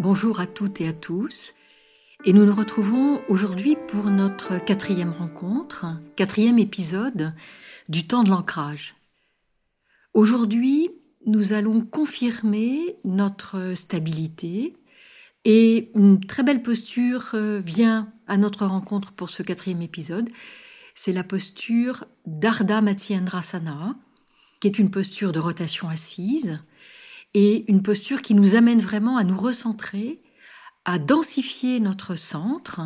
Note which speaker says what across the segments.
Speaker 1: Bonjour à toutes et à tous. Et nous nous retrouvons aujourd'hui pour notre quatrième rencontre, quatrième épisode du temps de l'ancrage. Aujourd'hui, nous allons confirmer notre stabilité et une très belle posture euh, vient à notre rencontre pour ce quatrième épisode. C'est la posture d'Ardha Matsyendrasana, qui est une posture de rotation assise et une posture qui nous amène vraiment à nous recentrer, à densifier notre centre,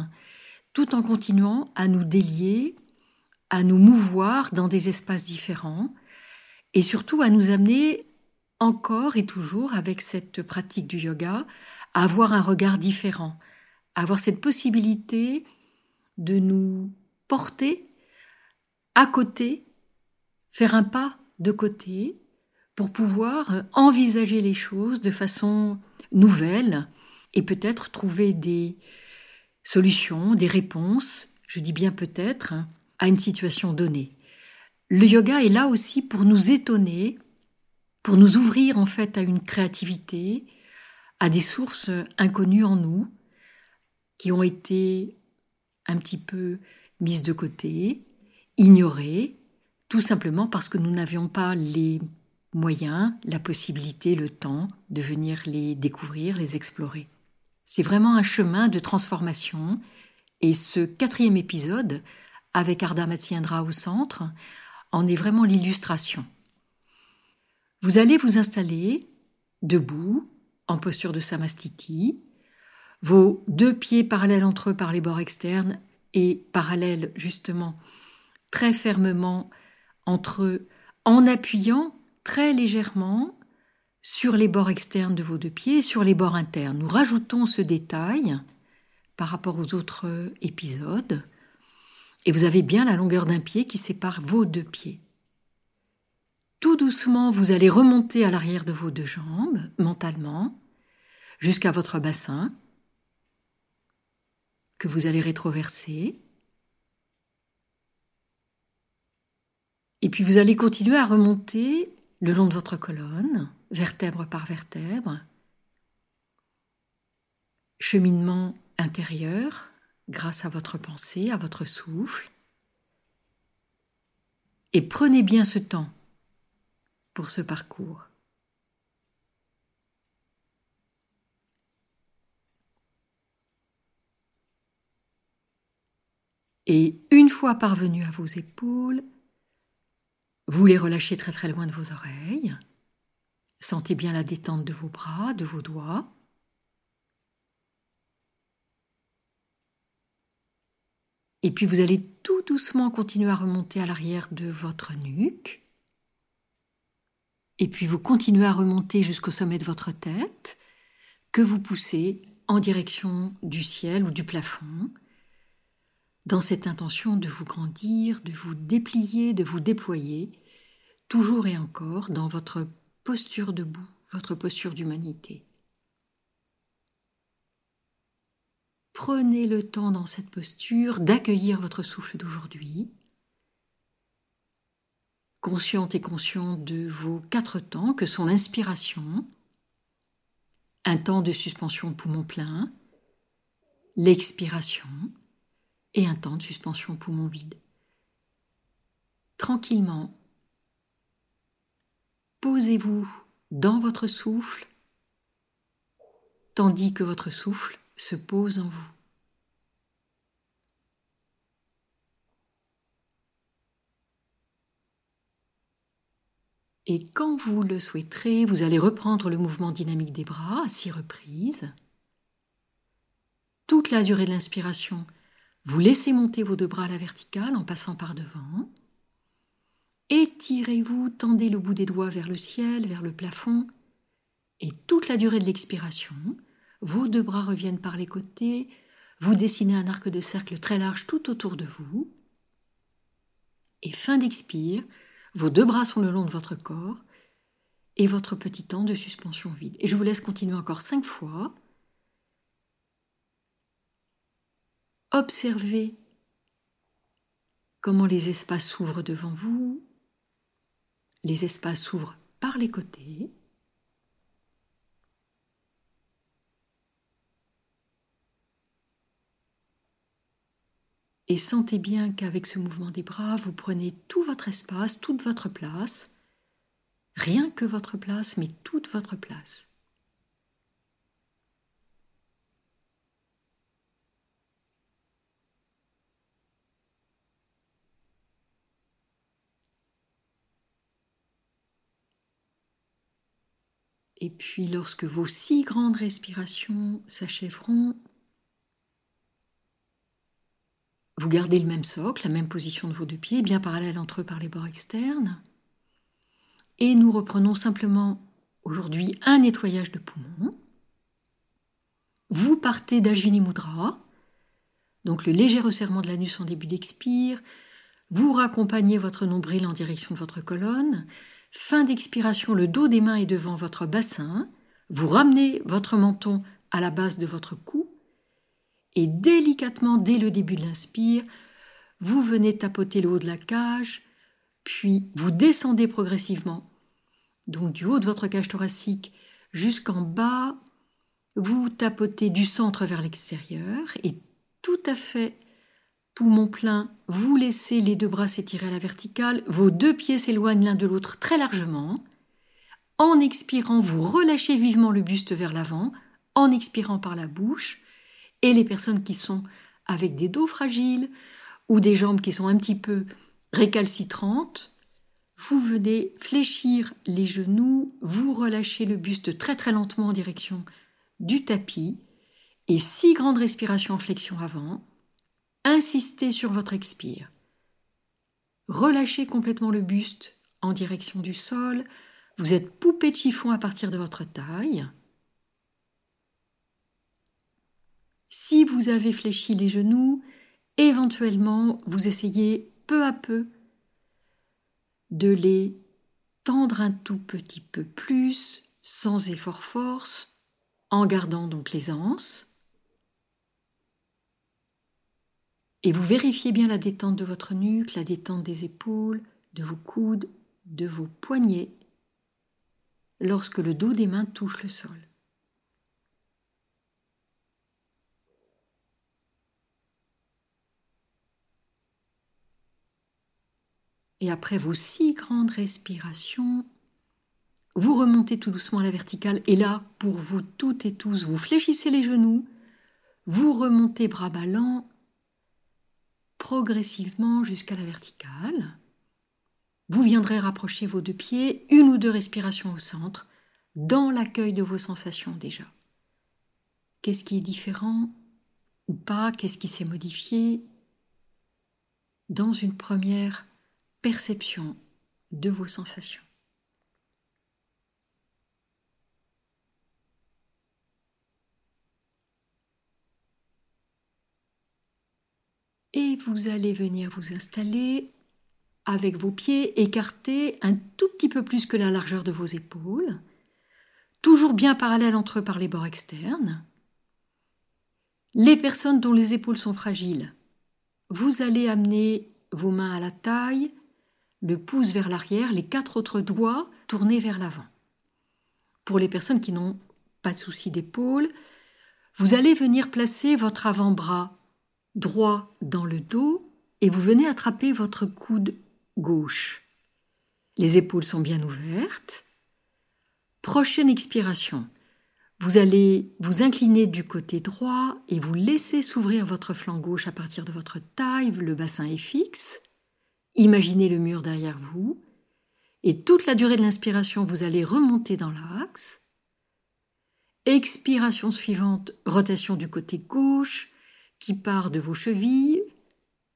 Speaker 1: tout en continuant à nous délier, à nous mouvoir dans des espaces différents, et surtout à nous amener encore et toujours avec cette pratique du yoga à avoir un regard différent, à avoir cette possibilité de nous porter à côté, faire un pas de côté pour pouvoir envisager les choses de façon nouvelle et peut-être trouver des solutions, des réponses, je dis bien peut-être, à une situation donnée. Le yoga est là aussi pour nous étonner, pour nous ouvrir en fait à une créativité, à des sources inconnues en nous, qui ont été un petit peu mises de côté, ignorées, tout simplement parce que nous n'avions pas les moyens, la possibilité, le temps de venir les découvrir, les explorer. C'est vraiment un chemin de transformation et ce quatrième épisode, avec Arda Mathiendra au centre, en est vraiment l'illustration. Vous allez vous installer debout, en posture de Samastiti, vos deux pieds parallèles entre eux par les bords externes et parallèles justement très fermement entre eux en appuyant très légèrement sur les bords externes de vos deux pieds et sur les bords internes. Nous rajoutons ce détail par rapport aux autres épisodes. Et vous avez bien la longueur d'un pied qui sépare vos deux pieds. Tout doucement, vous allez remonter à l'arrière de vos deux jambes, mentalement, jusqu'à votre bassin, que vous allez rétroverser. Et puis vous allez continuer à remonter le long de votre colonne, vertèbre par vertèbre. Cheminement intérieur grâce à votre pensée, à votre souffle. Et prenez bien ce temps pour ce parcours. Et une fois parvenu à vos épaules, vous les relâchez très très loin de vos oreilles. Sentez bien la détente de vos bras, de vos doigts. Et puis vous allez tout doucement continuer à remonter à l'arrière de votre nuque. Et puis vous continuez à remonter jusqu'au sommet de votre tête, que vous poussez en direction du ciel ou du plafond, dans cette intention de vous grandir, de vous déplier, de vous déployer, toujours et encore dans votre posture debout, votre posture d'humanité. Prenez le temps dans cette posture d'accueillir votre souffle d'aujourd'hui, consciente et conscient de vos quatre temps que sont l'inspiration, un temps de suspension poumon plein, l'expiration, et un temps de suspension poumon vide. Tranquillement, posez-vous dans votre souffle tandis que votre souffle se pose en vous. Et quand vous le souhaiterez, vous allez reprendre le mouvement dynamique des bras à six reprises. Toute la durée de l'inspiration, vous laissez monter vos deux bras à la verticale en passant par devant. Étirez-vous, tendez le bout des doigts vers le ciel, vers le plafond. Et toute la durée de l'expiration, vos deux bras reviennent par les côtés. Vous dessinez un arc de cercle très large tout autour de vous. Et fin d'expire, vos deux bras sont le long de votre corps et votre petit temps de suspension vide. Et je vous laisse continuer encore cinq fois. Observez comment les espaces s'ouvrent devant vous. Les espaces s'ouvrent par les côtés. Et sentez bien qu'avec ce mouvement des bras, vous prenez tout votre espace, toute votre place, rien que votre place, mais toute votre place. Et puis lorsque vos six grandes respirations s'achèveront, vous gardez le même socle, la même position de vos deux pieds, bien parallèles entre eux par les bords externes. Et nous reprenons simplement aujourd'hui un nettoyage de poumons. Vous partez d'Ajvini Mudra, donc le léger resserrement de l'anus en début d'expire. Vous raccompagnez votre nombril en direction de votre colonne. Fin d'expiration, le dos des mains est devant votre bassin. Vous ramenez votre menton à la base de votre cou. Et délicatement, dès le début de l'inspire, vous venez tapoter le haut de la cage, puis vous descendez progressivement. Donc du haut de votre cage thoracique jusqu'en bas, vous tapotez du centre vers l'extérieur et tout à fait poumon plein, vous laissez les deux bras s'étirer à la verticale, vos deux pieds s'éloignent l'un de l'autre très largement. En expirant, vous relâchez vivement le buste vers l'avant, en expirant par la bouche, et les personnes qui sont avec des dos fragiles ou des jambes qui sont un petit peu récalcitrantes, vous venez fléchir les genoux, vous relâchez le buste très très lentement en direction du tapis. Et six grandes respirations en flexion avant, Insistez sur votre expire. Relâchez complètement le buste en direction du sol. Vous êtes poupée de chiffon à partir de votre taille. Si vous avez fléchi les genoux, éventuellement, vous essayez peu à peu de les tendre un tout petit peu plus, sans effort force, en gardant donc l'aisance. Et vous vérifiez bien la détente de votre nuque, la détente des épaules, de vos coudes, de vos poignets, lorsque le dos des mains touche le sol. Et après vos six grandes respirations, vous remontez tout doucement à la verticale. Et là, pour vous toutes et tous, vous fléchissez les genoux, vous remontez bras ballants progressivement jusqu'à la verticale. Vous viendrez rapprocher vos deux pieds, une ou deux respirations au centre, dans l'accueil de vos sensations déjà. Qu'est-ce qui est différent ou pas? Qu'est-ce qui s'est modifié? Dans une première perception de vos sensations. Et vous allez venir vous installer avec vos pieds écartés un tout petit peu plus que la largeur de vos épaules, toujours bien parallèles entre eux par les bords externes. Les personnes dont les épaules sont fragiles, vous allez amener vos mains à la taille, le pouce vers l'arrière, les quatre autres doigts tournés vers l'avant. Pour les personnes qui n'ont pas de souci d'épaule, vous allez venir placer votre avant-bras droit dans le dos et vous venez attraper votre coude gauche. Les épaules sont bien ouvertes. Prochaine expiration. Vous allez vous incliner du côté droit et vous laisser s'ouvrir votre flanc gauche à partir de votre taille, le bassin est fixe. Imaginez le mur derrière vous. Et toute la durée de l'inspiration, vous allez remonter dans l'axe. Expiration suivante, rotation du côté gauche, qui part de vos chevilles,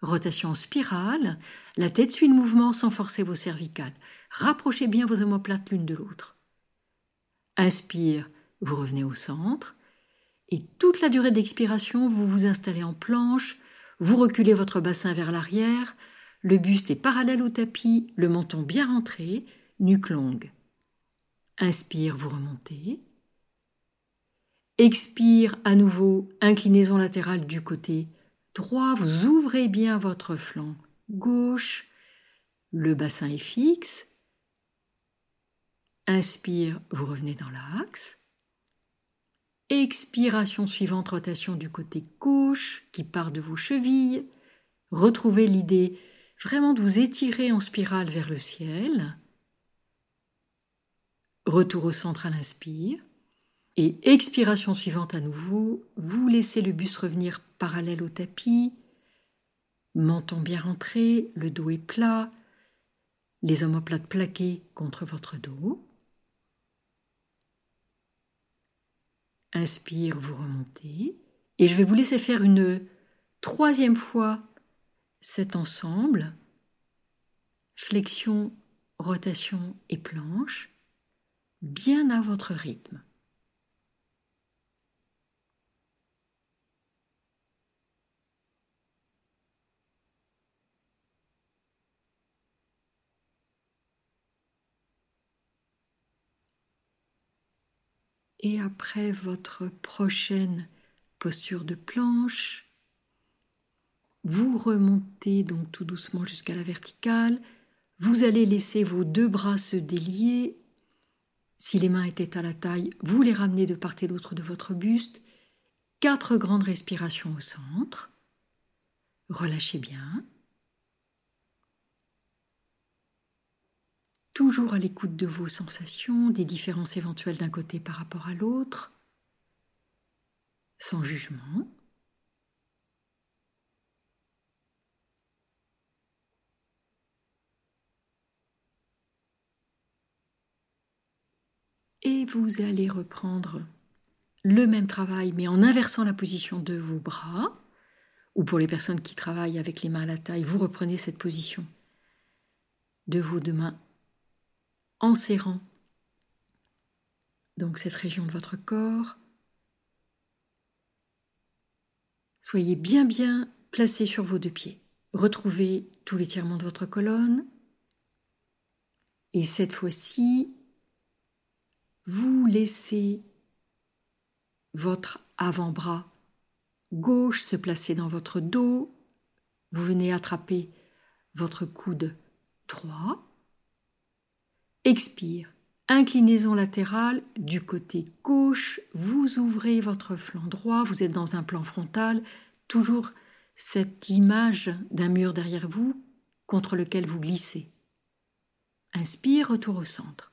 Speaker 1: rotation spirale, la tête suit le mouvement sans forcer vos cervicales. Rapprochez bien vos omoplates l'une de l'autre. Inspire, vous revenez au centre, et toute la durée d'expiration, vous vous installez en planche, vous reculez votre bassin vers l'arrière, le buste est parallèle au tapis, le menton bien rentré, nuque longue. Inspire, vous remontez. Expire à nouveau, inclinaison latérale du côté droit, vous ouvrez bien votre flanc gauche, le bassin est fixe. Inspire, vous revenez dans l'axe. Expiration suivante, rotation du côté gauche qui part de vos chevilles, Retrouvez l'idée vraiment de vous étirer en spirale vers le ciel. Retour au centre à l'inspire. Et expiration suivante à nouveau, vous laissez le buste revenir parallèle au tapis, menton bien rentré, le dos est plat, les omoplates plaquées contre votre dos. Inspire, vous remontez. Et je vais vous laisser faire une troisième fois cet ensemble. Flexion, rotation et planche, bien à votre rythme. Et après votre prochaine posture de planche, vous remontez donc tout doucement jusqu'à la verticale. Vous allez laisser vos deux bras se délier. Si les mains étaient à la taille, vous les ramenez de part et d'autre de votre buste. Quatre grandes respirations au centre. Relâchez bien. Toujours à l'écoute de vos sensations, des différences éventuelles d'un côté par rapport à l'autre, sans jugement. Et vous allez reprendre le même travail, mais en inversant la position de vos bras, ou pour les personnes qui travaillent avec les mains à la taille, vous reprenez cette position de vos deux mains en serrant donc cette région de votre corps. Soyez bien bien placé sur vos deux pieds. Retrouvez tout l'étirement de votre colonne. Et cette fois-ci, vous laissez votre avant-bras gauche se placer dans votre dos. Vous venez attraper votre coude droit. Expire. Inclinaison latérale du côté gauche, vous ouvrez votre flanc droit, vous êtes dans un plan frontal, toujours cette image d'un mur derrière vous contre lequel vous glissez. Inspire, retour au centre.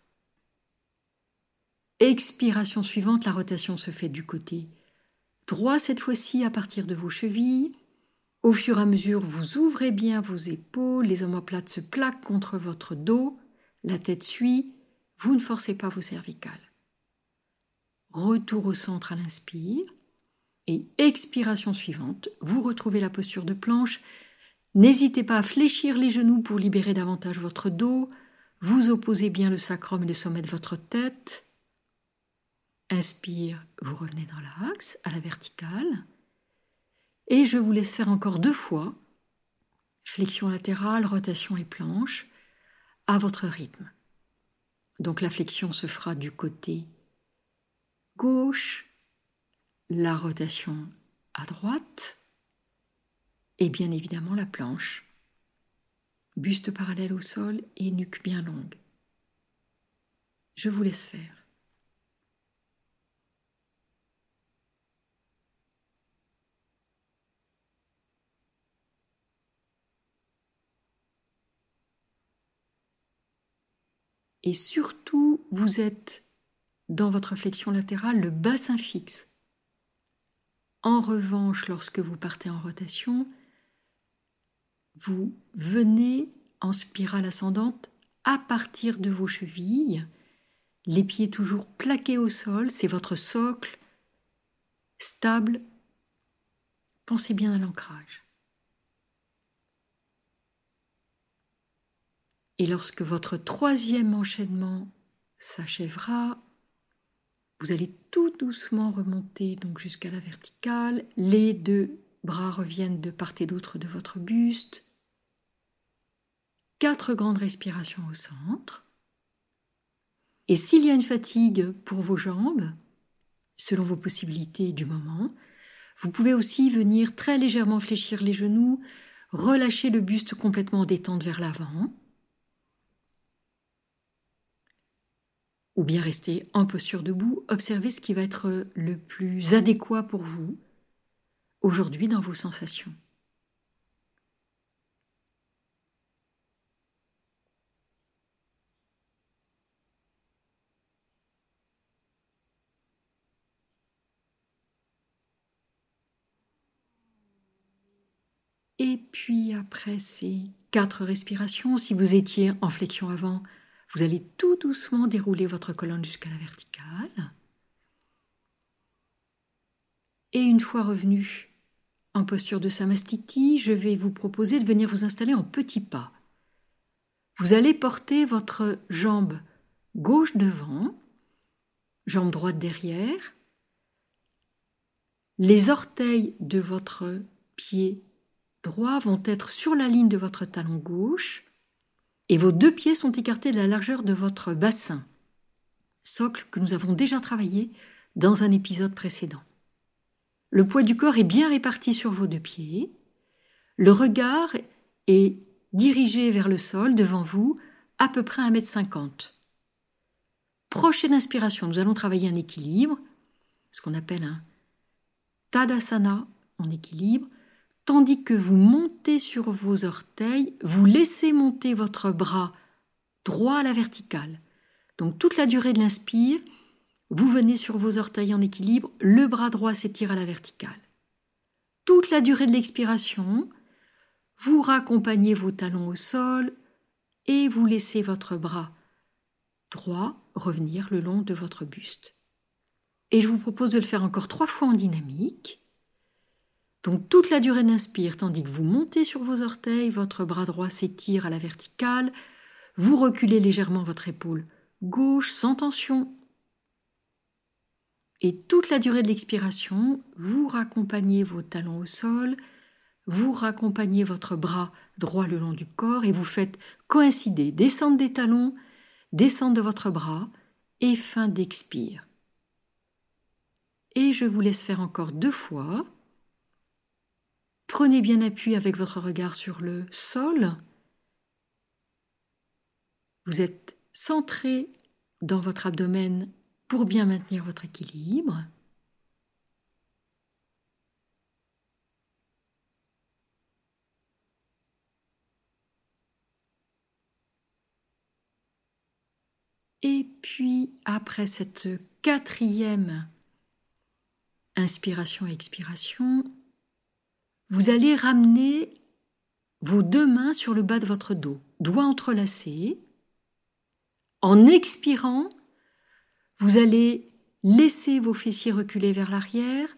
Speaker 1: Expiration suivante, la rotation se fait du côté droit cette fois-ci à partir de vos chevilles. Au fur et à mesure, vous ouvrez bien vos épaules, les omoplates se plaquent contre votre dos la tête suit, vous ne forcez pas vos cervicales. Retour au centre à l'inspire et expiration suivante, vous retrouvez la posture de planche. N'hésitez pas à fléchir les genoux pour libérer davantage votre dos. Vous opposez bien le sacrum et le sommet de votre tête. Inspire, vous revenez dans l'axe, à la verticale. Et je vous laisse faire encore deux fois. Flexion latérale, rotation et planche à votre rythme. Donc la flexion se fera du côté gauche, la rotation à droite et bien évidemment la planche. Buste parallèle au sol et nuque bien longue. Je vous laisse faire. Et surtout vous êtes dans votre flexion latérale le bassin fixe. En revanche, lorsque vous partez en rotation, vous venez en spirale ascendante à partir de vos chevilles, les pieds toujours plaqués au sol, c'est votre socle stable. Pensez bien à l'ancrage. Et lorsque votre troisième enchaînement s'achèvera, vous allez tout doucement remonter donc jusqu'à la verticale. Les deux bras reviennent de part et d'autre de votre buste. Quatre grandes respirations au centre. Et s'il y a une fatigue pour vos jambes, selon vos possibilités du moment, vous pouvez aussi venir très légèrement fléchir les genoux, relâcher le buste complètement détente vers l'avant ou bien rester en posture debout, observez ce qui va être euh, le plus adéquat pour vous aujourd'hui dans vos sensations. Et puis après ces quatre respirations, si vous étiez en flexion avant, vous allez tout doucement dérouler votre colonne jusqu'à la verticale. Et une fois revenu en posture de Samastiti, je vais vous proposer de venir vous installer en petits pas. Vous allez porter votre jambe gauche devant, jambe droite derrière, les orteils de votre pied droit vont être sur la ligne de votre talon gauche et vos deux pieds sont écartés de la largeur de votre bassin, socle que nous avons déjà travaillé dans un épisode précédent. Le poids du corps est bien réparti sur vos deux pieds, le regard est dirigé vers le sol devant vous à peu près 1,50 m. Prochaine inspiration, nous allons travailler un équilibre, ce qu'on appelle un Tadasana en équilibre, tandis que vous montez sur vos orteils, vous laissez monter votre bras droit à la verticale. Donc toute la durée de l'inspire, vous venez sur vos orteils en équilibre, le bras droit s'étire à la verticale. Toute la durée de l'expiration, vous raccompagnez vos talons au sol et vous laissez votre bras droit revenir le long de votre buste. Et je vous propose de le faire encore trois fois en dynamique. Donc toute la durée d'inspire, tandis que vous montez sur vos orteils, votre bras droit s'étire à la verticale, vous reculez légèrement votre épaule gauche sans tension. Et toute la durée de l'expiration, vous raccompagnez vos talons au sol, vous raccompagnez votre bras droit le long du corps et vous faites coïncider descente des talons, descente de votre bras et fin d'expire. Et je vous laisse faire encore deux fois. Prenez bien appui avec votre regard sur le sol. Vous êtes centré dans votre abdomen pour bien maintenir votre équilibre. Et puis, après cette quatrième inspiration et expiration, vous allez ramener vos deux mains sur le bas de votre dos, doigts entrelacés. En expirant, vous allez laisser vos fessiers reculer vers l'arrière,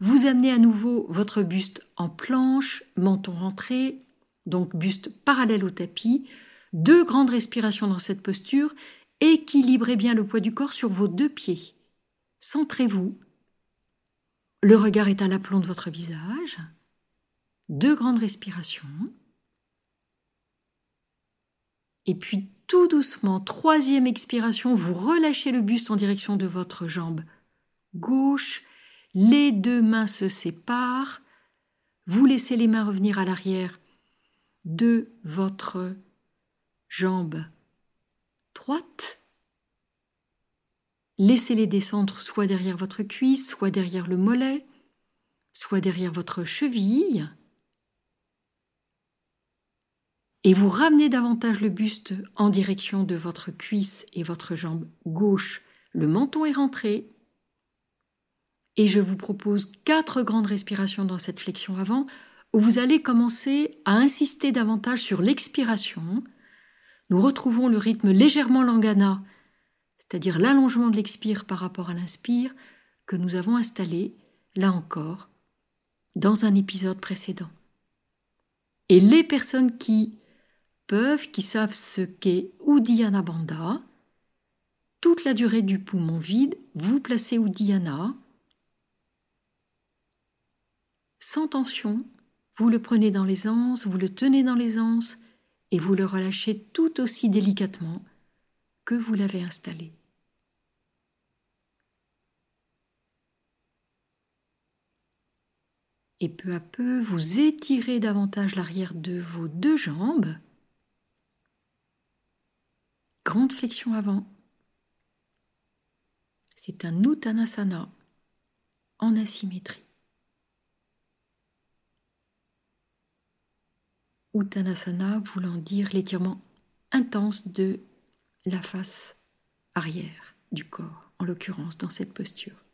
Speaker 1: vous amenez à nouveau votre buste en planche, menton rentré, donc buste parallèle au tapis, deux grandes respirations dans cette posture, équilibrez bien le poids du corps sur vos deux pieds. Centrez-vous. Le regard est à l'aplomb de votre visage deux grandes respirations. Et puis tout doucement, troisième expiration, vous relâchez le buste en direction de votre jambe gauche, les deux mains se séparent, vous laissez les mains revenir à l'arrière de votre jambe droite. Laissez-les descendre soit derrière votre cuisse, soit derrière le mollet, soit derrière votre cheville et vous ramenez davantage le buste en direction de votre cuisse et votre jambe gauche. Le menton est rentré. Et je vous propose quatre grandes respirations dans cette flexion avant, où vous allez commencer à insister davantage sur l'expiration. Nous retrouvons le rythme légèrement langana, c'est-à-dire l'allongement de l'expire par rapport à l'inspire, que nous avons installé, là encore, dans un épisode précédent. Et les personnes qui qui savent ce qu'est Uddiyana Bandha. Toute la durée du poumon vide, vous placez Uddiyana. Sans tension, vous le prenez dans les anses, vous le tenez dans les anses et vous le relâchez tout aussi délicatement que vous l'avez installé. Et peu à peu, vous étirez davantage l'arrière de vos deux jambes grande flexion avant. C'est un Uttanasana en asymétrie. Uttanasana voulant dire l'étirement intense de la face arrière du corps, en l'occurrence dans cette posture.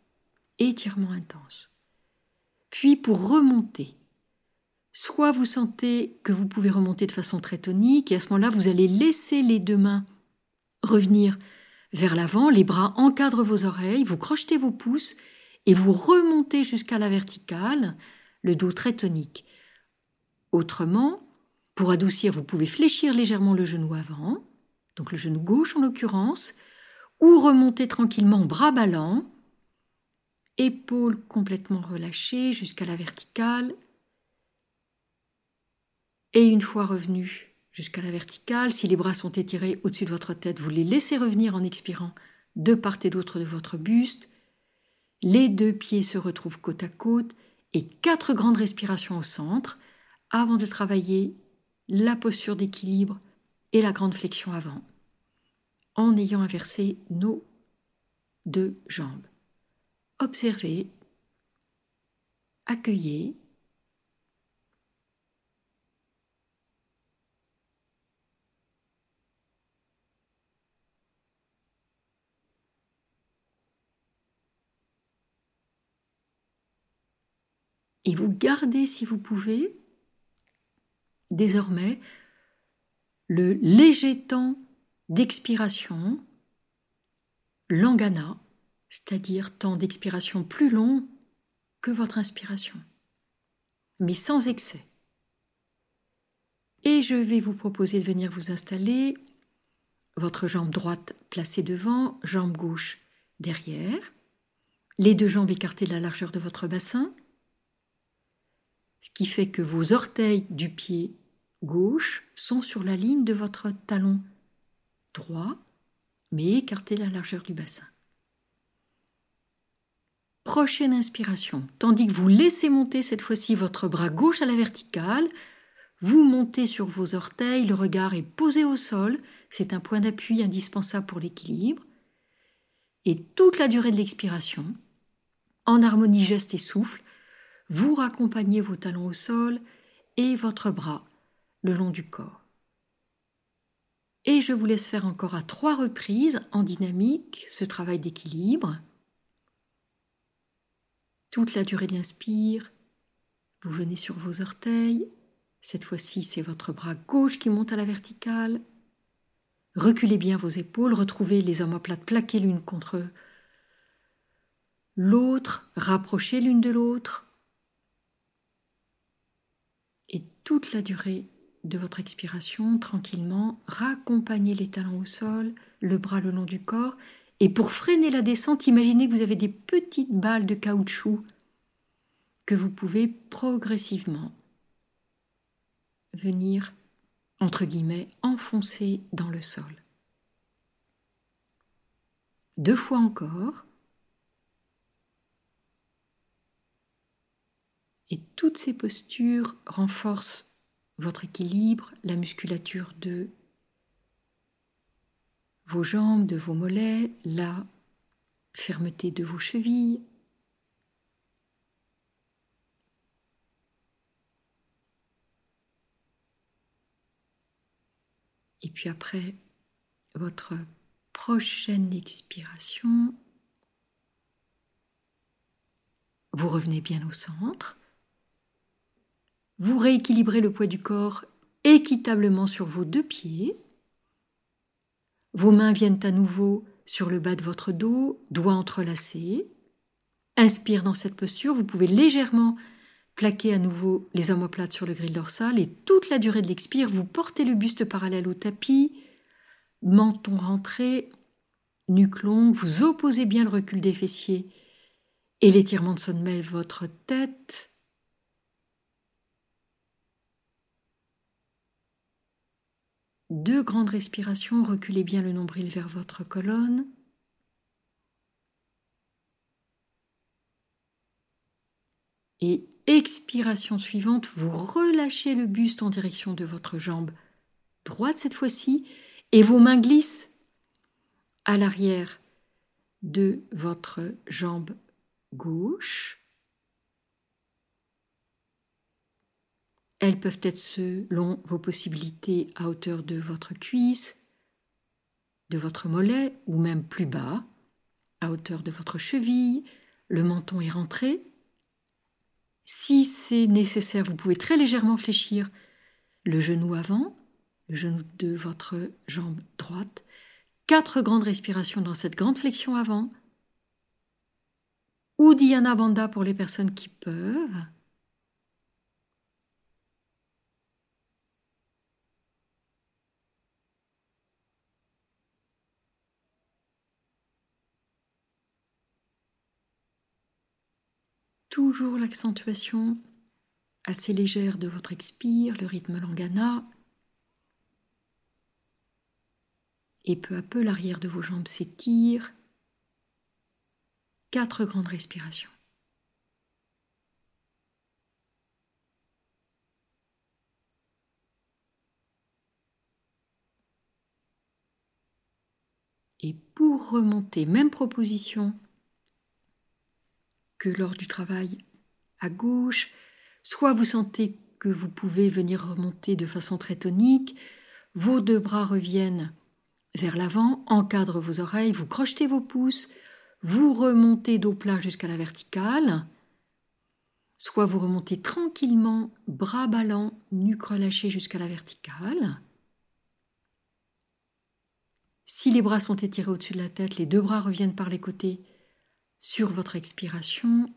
Speaker 1: Étirement intense. Puis pour remonter, soit vous sentez que vous pouvez remonter de façon très tonique, et à ce moment-là, vous allez laisser les deux mains revenir vers l'avant, les bras encadrent vos oreilles, vous crochetez vos pouces et vous remontez jusqu'à la verticale, le dos très tonique. Autrement, pour adoucir, vous pouvez fléchir légèrement le genou avant, donc le genou gauche en l'occurrence, ou remonter tranquillement bras ballants, épaules complètement relâchées jusqu'à la verticale. Et une fois revenu jusqu'à la verticale, si les bras sont étirés au-dessus de votre tête, vous les laissez revenir en expirant de part et d'autre de votre buste. Les deux pieds se retrouvent côte à côte et quatre grandes respirations au centre avant de travailler la posture d'équilibre et la grande flexion avant en ayant inversé nos deux jambes. Observez, accueillez, et vous gardez, si vous pouvez, désormais, le léger temps d'expiration, langana, c'est-à-dire temps d'expiration plus long que votre inspiration, mais sans excès. Et je vais vous proposer de venir vous installer, votre jambe droite placée devant, jambe gauche derrière, les deux jambes écartées de la largeur de votre bassin, ce qui fait que vos orteils du pied gauche sont sur la ligne de votre talon droit, mais écartez la largeur du bassin. Prochaine inspiration, tandis que vous laissez monter cette fois-ci votre bras gauche à la verticale, vous montez sur vos orteils, le regard est posé au sol, c'est un point d'appui indispensable pour l'équilibre. Et toute la durée de l'expiration, en harmonie geste et souffle, vous raccompagnez vos talons au sol et votre bras le long du corps. Et je vous laisse faire encore à trois reprises en dynamique ce travail d'équilibre. Toute la durée de l'inspire, vous venez sur vos orteils. Cette fois-ci, c'est votre bras gauche qui monte à la verticale. Reculez bien vos épaules, retrouvez les omoplates plaquées l'une contre l'autre, rapprochez l'une de l'autre. Et toute la durée de votre expiration, tranquillement, raccompagnez les talons au sol, le bras le long du corps, et pour freiner la descente, imaginez que vous avez des petites balles de caoutchouc que vous pouvez progressivement venir, entre guillemets, enfoncer dans le sol. Deux fois encore. Et toutes ces postures renforcent votre équilibre, la musculature de vos jambes, de vos mollets, la fermeté de vos chevilles. Et puis après votre prochaine expiration, vous revenez bien au centre. Vous rééquilibrez le poids du corps équitablement sur vos deux pieds. Vos mains viennent à nouveau sur le bas de votre dos, doigts entrelacés. Inspire dans cette posture, vous pouvez légèrement plaquer à nouveau les omoplates sur le grill dorsal et toute la durée de l'expire, vous portez le buste parallèle au tapis, menton rentré, nuque longue, vous opposez bien le recul des fessiers et l'étirement de sommet de votre tête. Deux grandes respirations, reculez bien le nombril vers votre colonne. Et expiration suivante, vous relâchez le buste en direction de votre jambe droite cette fois-ci et vos mains glissent à l'arrière de votre jambe gauche. Elles peuvent être selon vos possibilités à hauteur de votre cuisse, de votre mollet ou même plus bas, à hauteur de votre cheville. Le menton est rentré. Si c'est nécessaire, vous pouvez très légèrement fléchir le genou avant, le genou de votre jambe droite. Quatre grandes respirations dans cette grande flexion avant. Uddiyana Bandha pour les personnes qui peuvent. Toujours l'accentuation assez légère de votre expire, le rythme langana. Et peu à peu, l'arrière de vos jambes s'étire. Quatre grandes respirations. Et pour remonter, même proposition, que lors du travail à gauche, soit vous sentez que vous pouvez venir remonter de façon très tonique, vos deux bras reviennent vers l'avant, encadrent vos oreilles, vous crochetez vos pouces, vous remontez dos plat jusqu'à la verticale, soit vous remontez tranquillement, bras ballants, nuque relâchée jusqu'à la verticale. Si les bras sont étirés au-dessus de la tête, les deux bras reviennent par les côtés, sur votre expiration.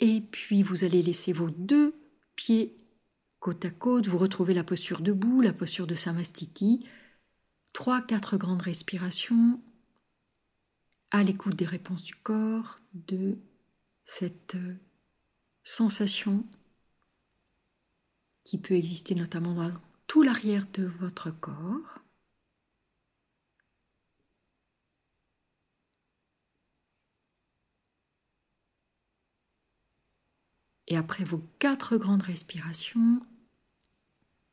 Speaker 1: Et puis vous allez laisser vos deux pieds côte à côte, vous retrouvez la posture debout, la posture de Samastiti. Trois, quatre grandes respirations à l'écoute des réponses du corps, de cette euh, sensation qui peut exister notamment dans tout l'arrière de votre corps. Et après vos quatre grandes respirations,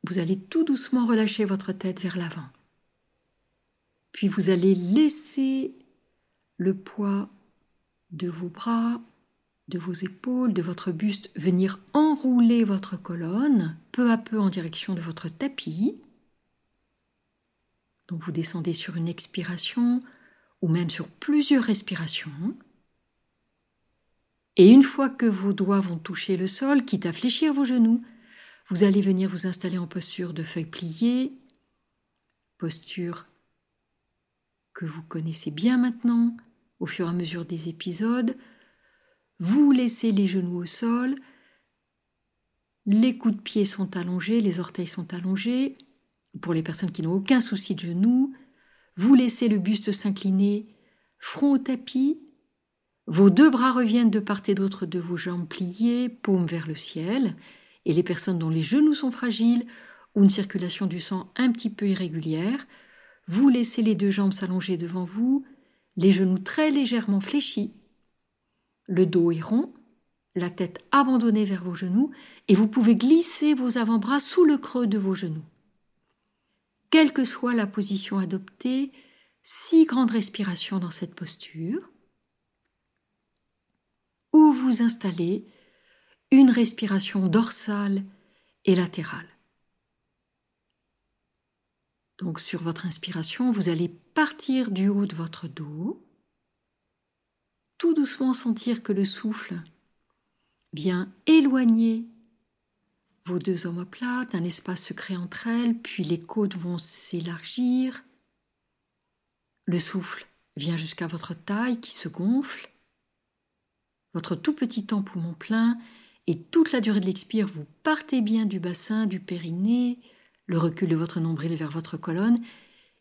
Speaker 1: vous allez tout doucement relâcher votre tête vers l'avant. Puis vous allez laisser le poids de vos bras, de vos épaules, de votre buste venir enrouler votre colonne peu à peu en direction de votre tapis. Donc vous descendez sur une expiration ou même sur plusieurs respirations. Et une fois que vos doigts vont toucher le sol, quitte à fléchir vos genoux, vous allez venir vous installer en posture de feuille pliée, posture que vous connaissez bien maintenant au fur et à mesure des épisodes. Vous laissez les genoux au sol, les coups de pied sont allongés, les orteils sont allongés. Pour les personnes qui n'ont aucun souci de genoux, vous laissez le buste s'incliner, front au tapis, vos deux bras reviennent de part et d'autre de vos jambes pliées, paumes vers le ciel, et les personnes dont les genoux sont fragiles ou une circulation du sang un petit peu irrégulière, vous laissez les deux jambes s'allonger devant vous, les genoux très légèrement fléchis. Le dos est rond, la tête abandonnée vers vos genoux, et vous pouvez glisser vos avant-bras sous le creux de vos genoux. Quelle que soit la position adoptée, six grandes respirations dans cette posture vous installez une respiration dorsale et latérale. Donc sur votre inspiration, vous allez partir du haut de votre dos, tout doucement sentir que le souffle vient éloigner vos deux omoplates, un espace se crée entre elles, puis les côtes vont s'élargir. Le souffle vient jusqu'à votre taille qui se gonfle votre tout petit temps poumon plein, et toute la durée de l'expire, vous partez bien du bassin, du périnée, le recul de votre nombril vers votre colonne,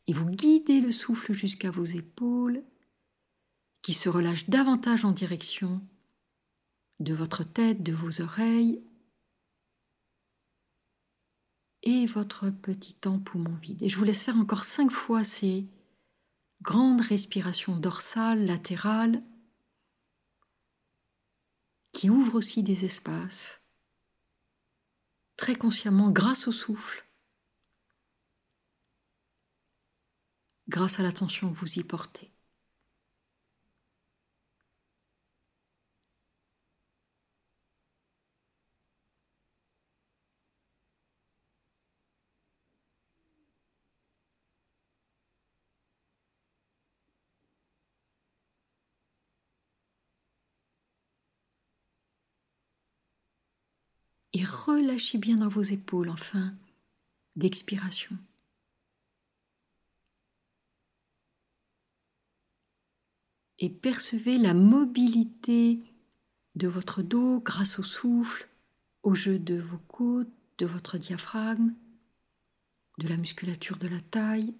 Speaker 1: et vous guidez le souffle jusqu'à vos épaules, qui se relâchent davantage en direction de votre tête, de vos oreilles, et votre petit temps poumon vide. Et je vous laisse faire encore cinq fois ces grandes respirations dorsales, latérales, qui ouvre aussi des espaces, très consciemment grâce au souffle, grâce à l'attention que vous y portez. Et relâchez bien dans vos épaules en fin d'expiration. Et percevez la mobilité de votre dos grâce au souffle, au jeu de vos côtes, de votre diaphragme, de la musculature de la taille.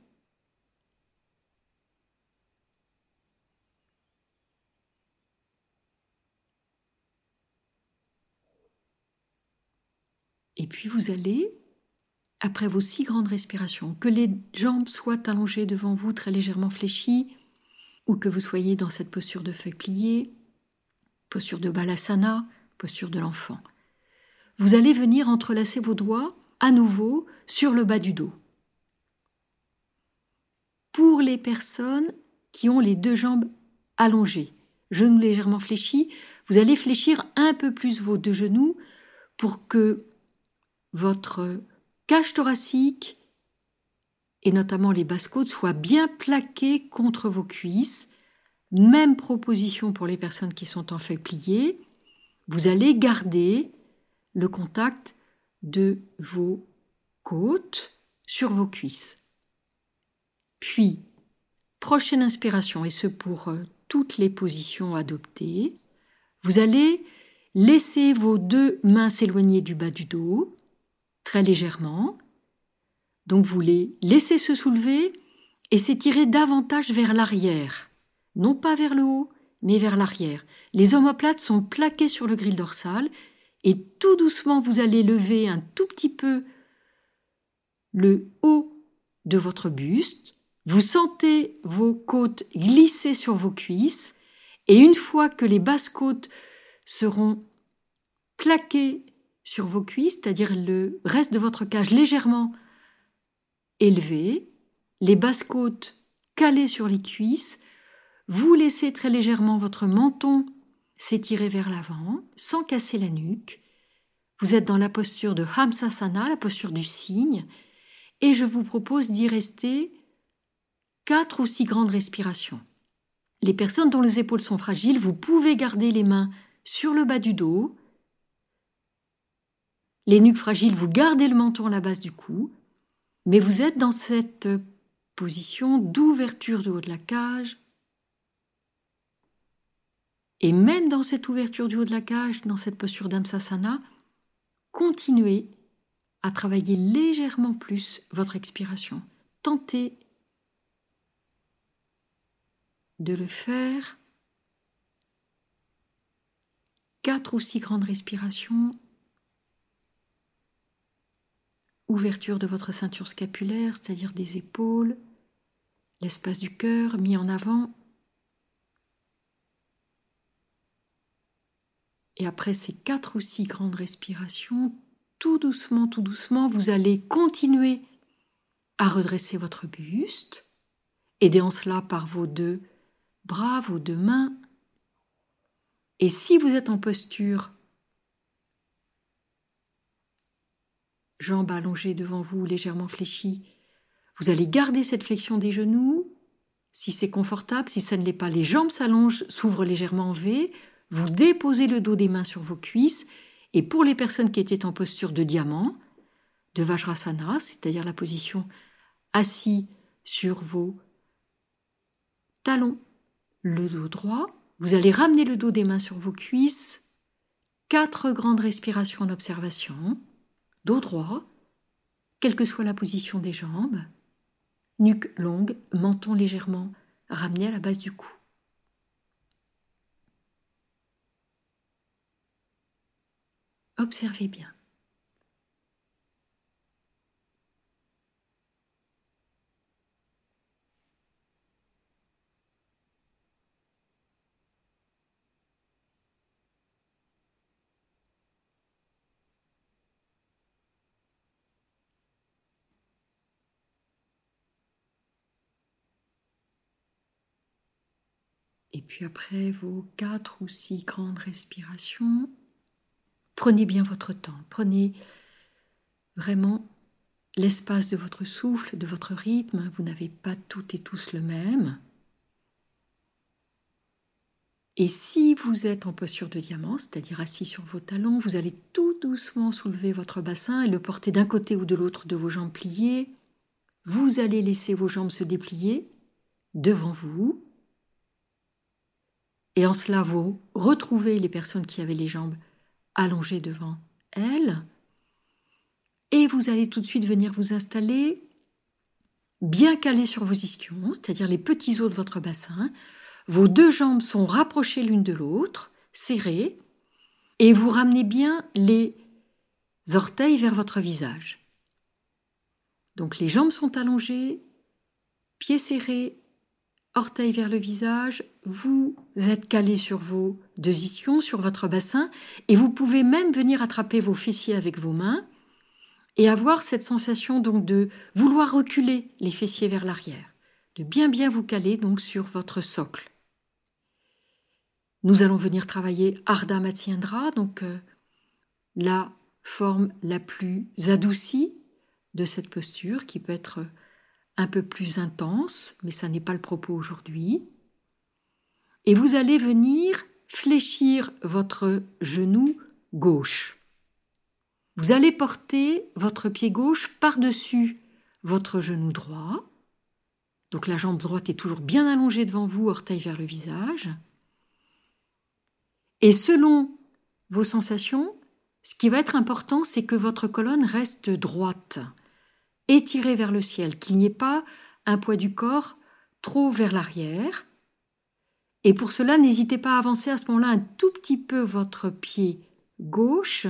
Speaker 1: Et puis vous allez, après vos six grandes respirations, que les jambes soient allongées devant vous très légèrement fléchies, ou que vous soyez dans cette posture de feuille pliée, posture de balasana, posture de l'enfant. Vous allez venir entrelacer vos doigts à nouveau sur le bas du dos. Pour les personnes qui ont les deux jambes allongées, genoux légèrement fléchis, vous allez fléchir un peu plus vos deux genoux pour que votre cage thoracique et notamment les basses côtes soient bien plaquées contre vos cuisses. Même proposition pour les personnes qui sont en feuille pliée. Vous allez garder le contact de vos côtes sur vos cuisses. Puis, prochaine inspiration, et ce pour euh, toutes les positions adoptées, vous allez laisser vos deux mains s'éloigner du bas du dos, très légèrement. Donc vous les laissez se soulever et s'étirer davantage vers l'arrière, non pas vers le haut, mais vers l'arrière. Les omoplates sont plaquées sur le grille dorsal et tout doucement vous allez lever un tout petit peu le haut de votre buste, vous sentez vos côtes glisser sur vos cuisses, et une fois que les basses côtes seront plaquées sur vos cuisses, c'est-à-dire le reste de votre cage légèrement élevé, les basses côtes calées sur les cuisses, vous laissez très légèrement votre menton s'étirer vers l'avant sans casser la nuque. Vous êtes dans la posture de Hamsasana, la posture du cygne, et je vous propose d'y rester quatre ou six grandes respirations. Les personnes dont les épaules sont fragiles, vous pouvez garder les mains sur le bas du dos. Les nuques fragiles, vous gardez le menton à la base du cou, mais vous êtes dans cette position d'ouverture du haut de la cage. Et même dans cette ouverture du haut de la cage, dans cette posture d'Amsasana, continuez à travailler légèrement plus votre expiration. Tentez de le faire quatre ou six grandes respirations, ouverture de votre ceinture scapulaire, c'est-à-dire des épaules, l'espace du cœur mis en avant. Et après ces quatre ou six grandes respirations, tout doucement, tout doucement, vous allez continuer à redresser votre buste, aidé en cela par vos deux bras, vos deux mains. Et si vous êtes en posture, jambes allongées devant vous, légèrement fléchies, vous allez garder cette flexion des genoux. Si c'est confortable, si ça ne l'est pas, les jambes s'allongent, s'ouvrent légèrement en V. Vous déposez le dos des mains sur vos cuisses et pour les personnes qui étaient en posture de diamant, de Vajrasana, c'est-à-dire la position assis sur vos talons, le dos droit, vous allez ramener le dos des mains sur vos cuisses, quatre grandes respirations en observation, dos droit, quelle que soit la position des jambes, nuque longue, menton légèrement ramené à la base du cou. Observez bien. Et puis après vos quatre ou six grandes respirations, Prenez bien votre temps, prenez vraiment l'espace de votre souffle, de votre rythme, vous n'avez pas toutes et tous le même. Et si vous êtes en posture de diamant, c'est-à-dire assis sur vos talons, vous allez tout doucement soulever votre bassin et le porter d'un côté ou de l'autre de vos jambes pliées. Vous allez laisser vos jambes se déplier devant vous. Et en cela, vous retrouvez les personnes qui avaient les jambes allongées devant elles. Et vous allez tout de suite venir vous installer bien calé sur vos ischions, c'est-à-dire les petits os de votre bassin. Vos deux jambes sont rapprochées l'une de l'autre, serrées, et vous ramenez bien les orteils vers votre visage. Donc les jambes sont allongées, pieds serrés, orteils vers le visage, vous êtes calé sur vos deux ischions, sur votre bassin, et vous pouvez même venir attraper vos fessiers avec vos mains et avoir cette sensation donc de vouloir reculer les fessiers vers l'arrière, de bien bien vous caler donc sur votre socle. Nous allons venir travailler Ardha Matsyendra, donc euh, la forme la plus adoucie de cette posture qui peut être un peu plus intense, mais ça n'est pas le propos aujourd'hui. Et vous allez venir fléchir votre genou gauche. Vous allez porter votre pied gauche par-dessus votre genou droit. Donc la jambe droite est toujours bien allongée devant vous, orteil vers le visage. Et selon vos sensations, ce qui va être important, c'est que votre colonne reste droite, étirée vers le ciel, qu'il n'y ait pas un poids du corps trop vers l'arrière. Et pour cela, n'hésitez pas à avancer à ce moment-là un tout petit peu votre pied gauche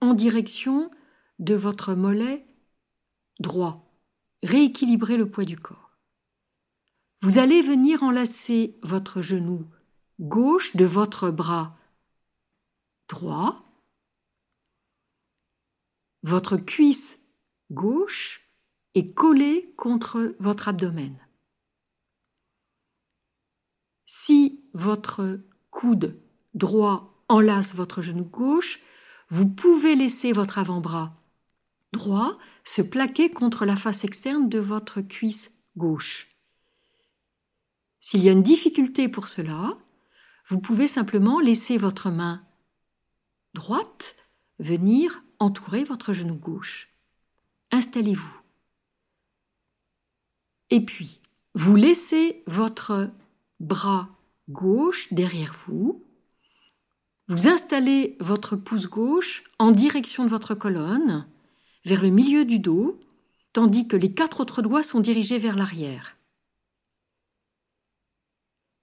Speaker 1: en direction de votre mollet droit. Rééquilibrer le poids du corps. Vous allez venir enlacer votre genou gauche de votre bras droit, votre cuisse gauche est collée contre votre abdomen. Si votre coude droit enlace votre genou gauche, vous pouvez laisser votre avant-bras droit se plaquer contre la face externe de votre cuisse gauche. S'il y a une difficulté pour cela, vous pouvez simplement laisser votre main droite venir entourer votre genou gauche. Installez-vous. Et puis, vous laissez votre bras gauche derrière vous vous installez votre pouce gauche en direction de votre colonne, vers le milieu du dos, tandis que les quatre autres doigts sont dirigés vers l'arrière.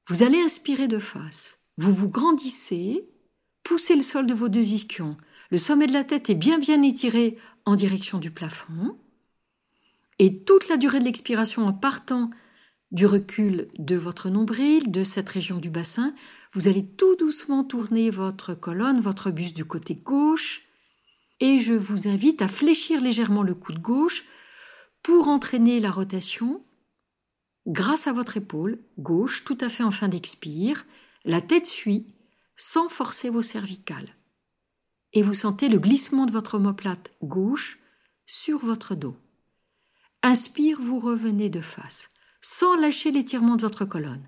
Speaker 1: Vous allez inspirer de face. Vous vous grandissez, poussez le sol de vos deux ischions. Le sommet de la tête est bien bien étiré direction du plafond. Et toute la durée de l'expiration en partant du recul de votre nombril, de cette région du bassin, vous allez tout doucement tourner votre colonne, votre buste du côté gauche, et je vous invite à fléchir légèrement le coude gauche pour entraîner la rotation grâce à votre épaule gauche tout à fait en fin d'expire. La tête suit sans forcer vos cervicales. Et vous sentez le glissement de votre omoplate gauche sur votre dos. Inspire, vous revenez de face, sans lâcher l'étirement de votre colonne.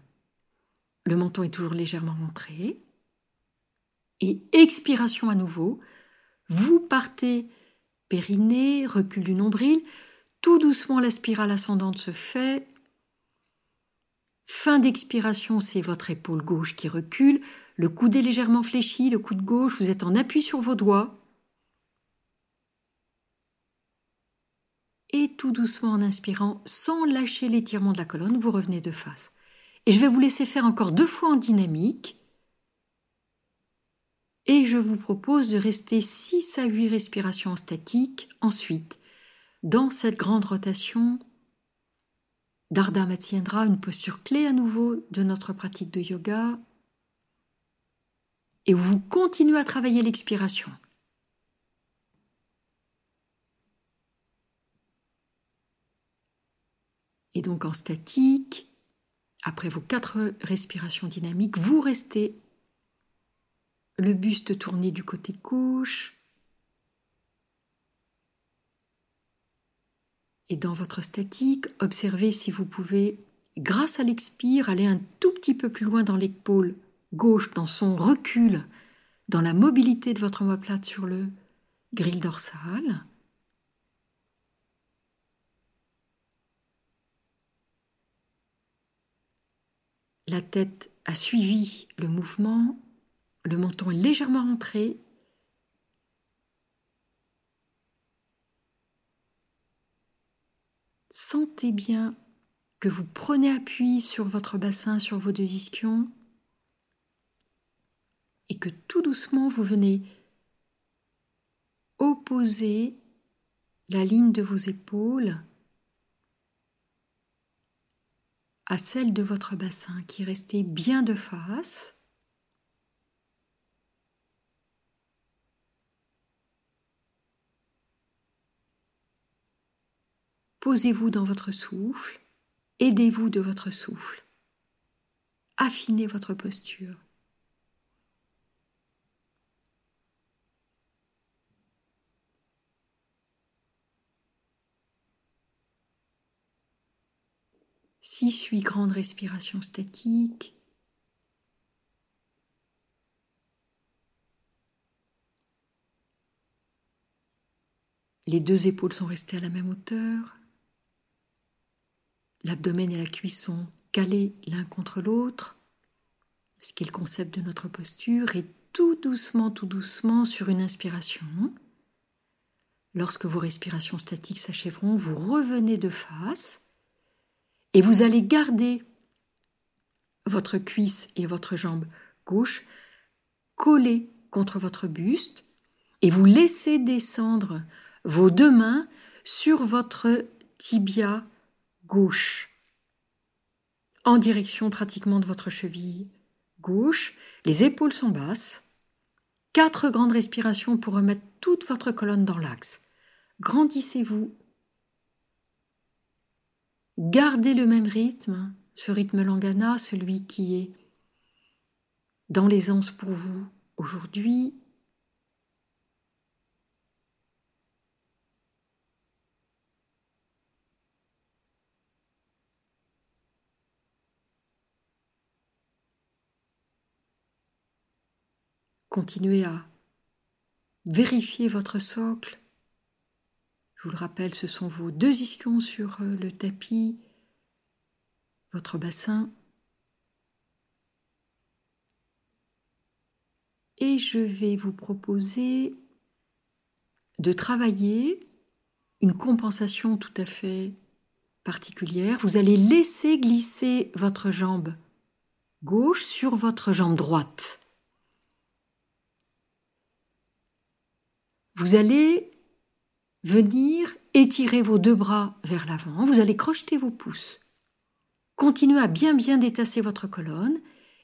Speaker 1: Le menton est toujours légèrement montré. Et expiration à nouveau. Vous partez périnée, recul du nombril. Tout doucement, la spirale ascendante se fait. Fin d'expiration, c'est votre épaule gauche qui recule. Le coude légèrement fléchi, le coude gauche, vous êtes en appui sur vos doigts. Et tout doucement en inspirant, sans lâcher l'étirement de la colonne, vous revenez de face. Et je vais vous laisser faire encore deux fois en dynamique. Et je vous propose de rester 6 à 8 respirations statiques ensuite, dans cette grande rotation d'Ardha Matsyendra, une posture clé à nouveau de notre pratique de yoga. Et vous continuez à travailler l'expiration. Et donc en statique, après vos quatre respirations dynamiques, vous restez le buste tourné du côté gauche. Et dans votre statique, observez si vous pouvez, grâce à l'expire, aller un tout petit peu plus loin dans l'épaule gauche dans son recul, dans la mobilité de votre omoplate sur le grille dorsal. La tête a suivi le mouvement, le menton est légèrement rentré. Sentez bien que vous prenez appui sur votre bassin, sur vos deux ischions, et que tout doucement vous venez opposer la ligne de vos épaules à celle de votre bassin qui est resté bien de face. Posez-vous dans votre souffle, aidez-vous de votre souffle, affinez votre posture. Six, huit grandes respirations statiques. Les deux épaules sont restées à la même hauteur. L'abdomen et la cuisse sont calés l'un contre l'autre, ce qui est le concept de notre posture, et tout doucement, tout doucement, sur une inspiration, lorsque vos respirations statiques s'achèveront, vous revenez de face et vous allez garder votre cuisse et votre jambe gauche collées contre votre buste et vous laissez descendre vos deux mains sur votre tibia gauche en direction pratiquement de votre cheville gauche. Les épaules sont basses. Quatre grandes respirations pour remettre toute votre colonne dans l'axe. Grandissez-vous Gardez le même rythme, ce rythme langana, celui qui est dans l'aisance pour vous aujourd'hui. Continuez à vérifier votre socle je vous le rappelle, ce sont vos deux ischions sur euh, le tapis, votre bassin. Et je vais vous proposer de travailler une compensation tout à fait particulière. Vous allez laisser glisser votre jambe gauche sur votre jambe droite. Vous allez venir étirer vos deux bras vers l'avant, vous allez crocheter vos pouces. Continuez à bien bien détasser votre colonne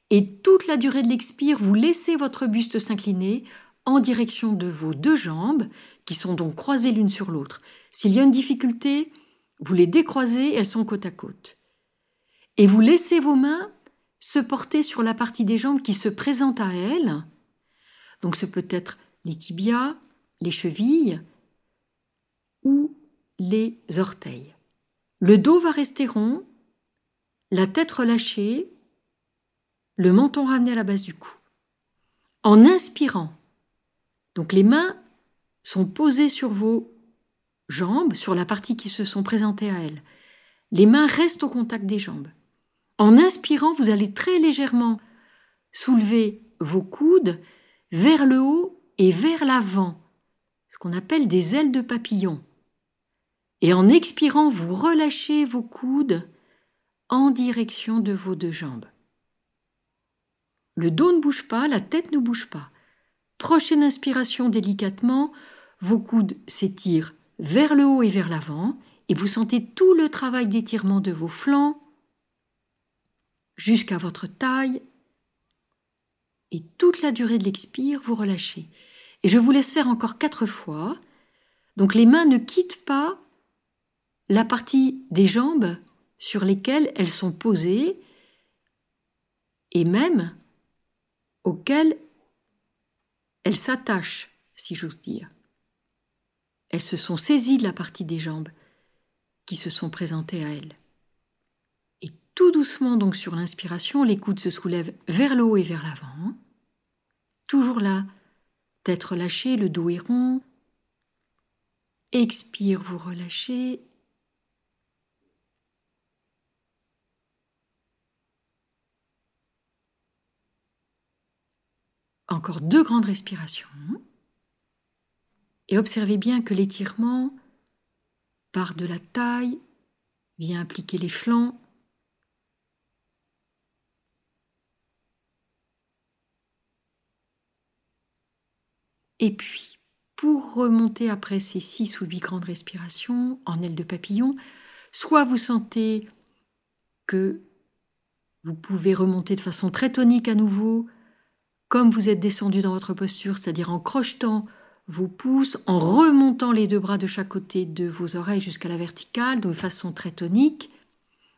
Speaker 1: et toute la durée de l'expire, vous laissez votre buste s'incliner en direction de vos deux jambes qui sont donc croisées l'une sur l'autre. S'il y a une difficulté, vous les décroisez, elles sont côte à côte. Et vous laissez vos mains se porter sur la partie des jambes qui se présente à elles. Donc ce peut être les tibias, les chevilles, les orteils. Le dos va rester rond, la tête relâchée, le menton ramené à la base du cou. En inspirant, donc les mains sont posées sur vos jambes, sur la partie qui se sont présentées à elles. Les mains restent au contact des jambes. En inspirant, vous allez très légèrement soulever vos coudes vers le haut et vers l'avant, ce qu'on appelle des ailes de papillon. Et en expirant, vous relâchez vos coudes en direction de vos deux jambes. Le dos ne bouge pas, la tête ne bouge pas. Prochaine inspiration délicatement, vos coudes s'étirent vers le haut et vers l'avant, et vous sentez tout le travail d'étirement de vos flancs jusqu'à votre taille. Et toute la durée de l'expire, vous relâchez. Et je vous laisse faire encore quatre fois. Donc les mains ne quittent pas la partie des jambes sur lesquelles elles sont posées et même auxquelles elles s'attachent, si j'ose dire. Elles se sont saisies de la partie des jambes qui se sont présentées à elles. Et Tout doucement, donc sur l'inspiration, les coudes se soulèvent vers le haut et vers l'avant. Toujours là, tête relâchée, le dos est rond. Expire, vous relâchez. Encore deux grandes respirations. Et observez bien que l'étirement part de la taille, vient appliquer les flancs, Et puis, pour remonter après ces six ou huit grandes respirations en aile de papillon, soit vous sentez que vous pouvez remonter de façon très tonique à nouveau, comme vous êtes descendu dans votre posture, c'est-à-dire en crochetant vos pouces, en remontant les deux bras de chaque côté de vos oreilles jusqu'à la verticale, de façon très tonique,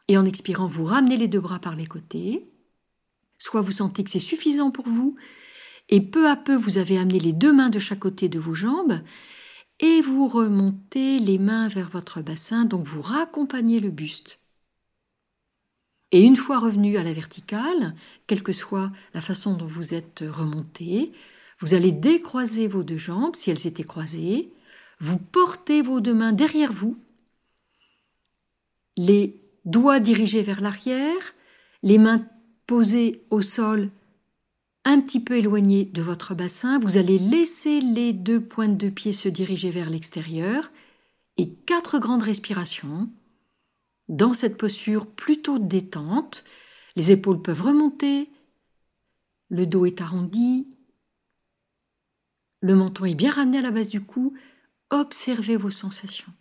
Speaker 1: et en expirant, vous ramenez les deux bras par les côtés. Soit vous sentez que c'est suffisant pour vous, et peu à peu vous avez amené les deux mains de chaque côté de vos jambes et vous remontez les mains vers votre bassin, donc vous raccompagnez le buste. Et une fois revenu à la verticale, quelle que soit la façon dont vous êtes remonté, vous allez décroiser vos deux jambes si elles étaient croisées, vous portez vos deux mains derrière vous, les doigts dirigés vers l'arrière, les mains posées au sol un petit peu éloigné de votre bassin, vous allez laisser les deux pointes de pied se diriger vers l'extérieur. Et quatre grandes respirations. Dans cette posture plutôt détente, les épaules peuvent remonter, le dos est arrondi, le menton est bien ramené à la base du cou. Observez vos sensations.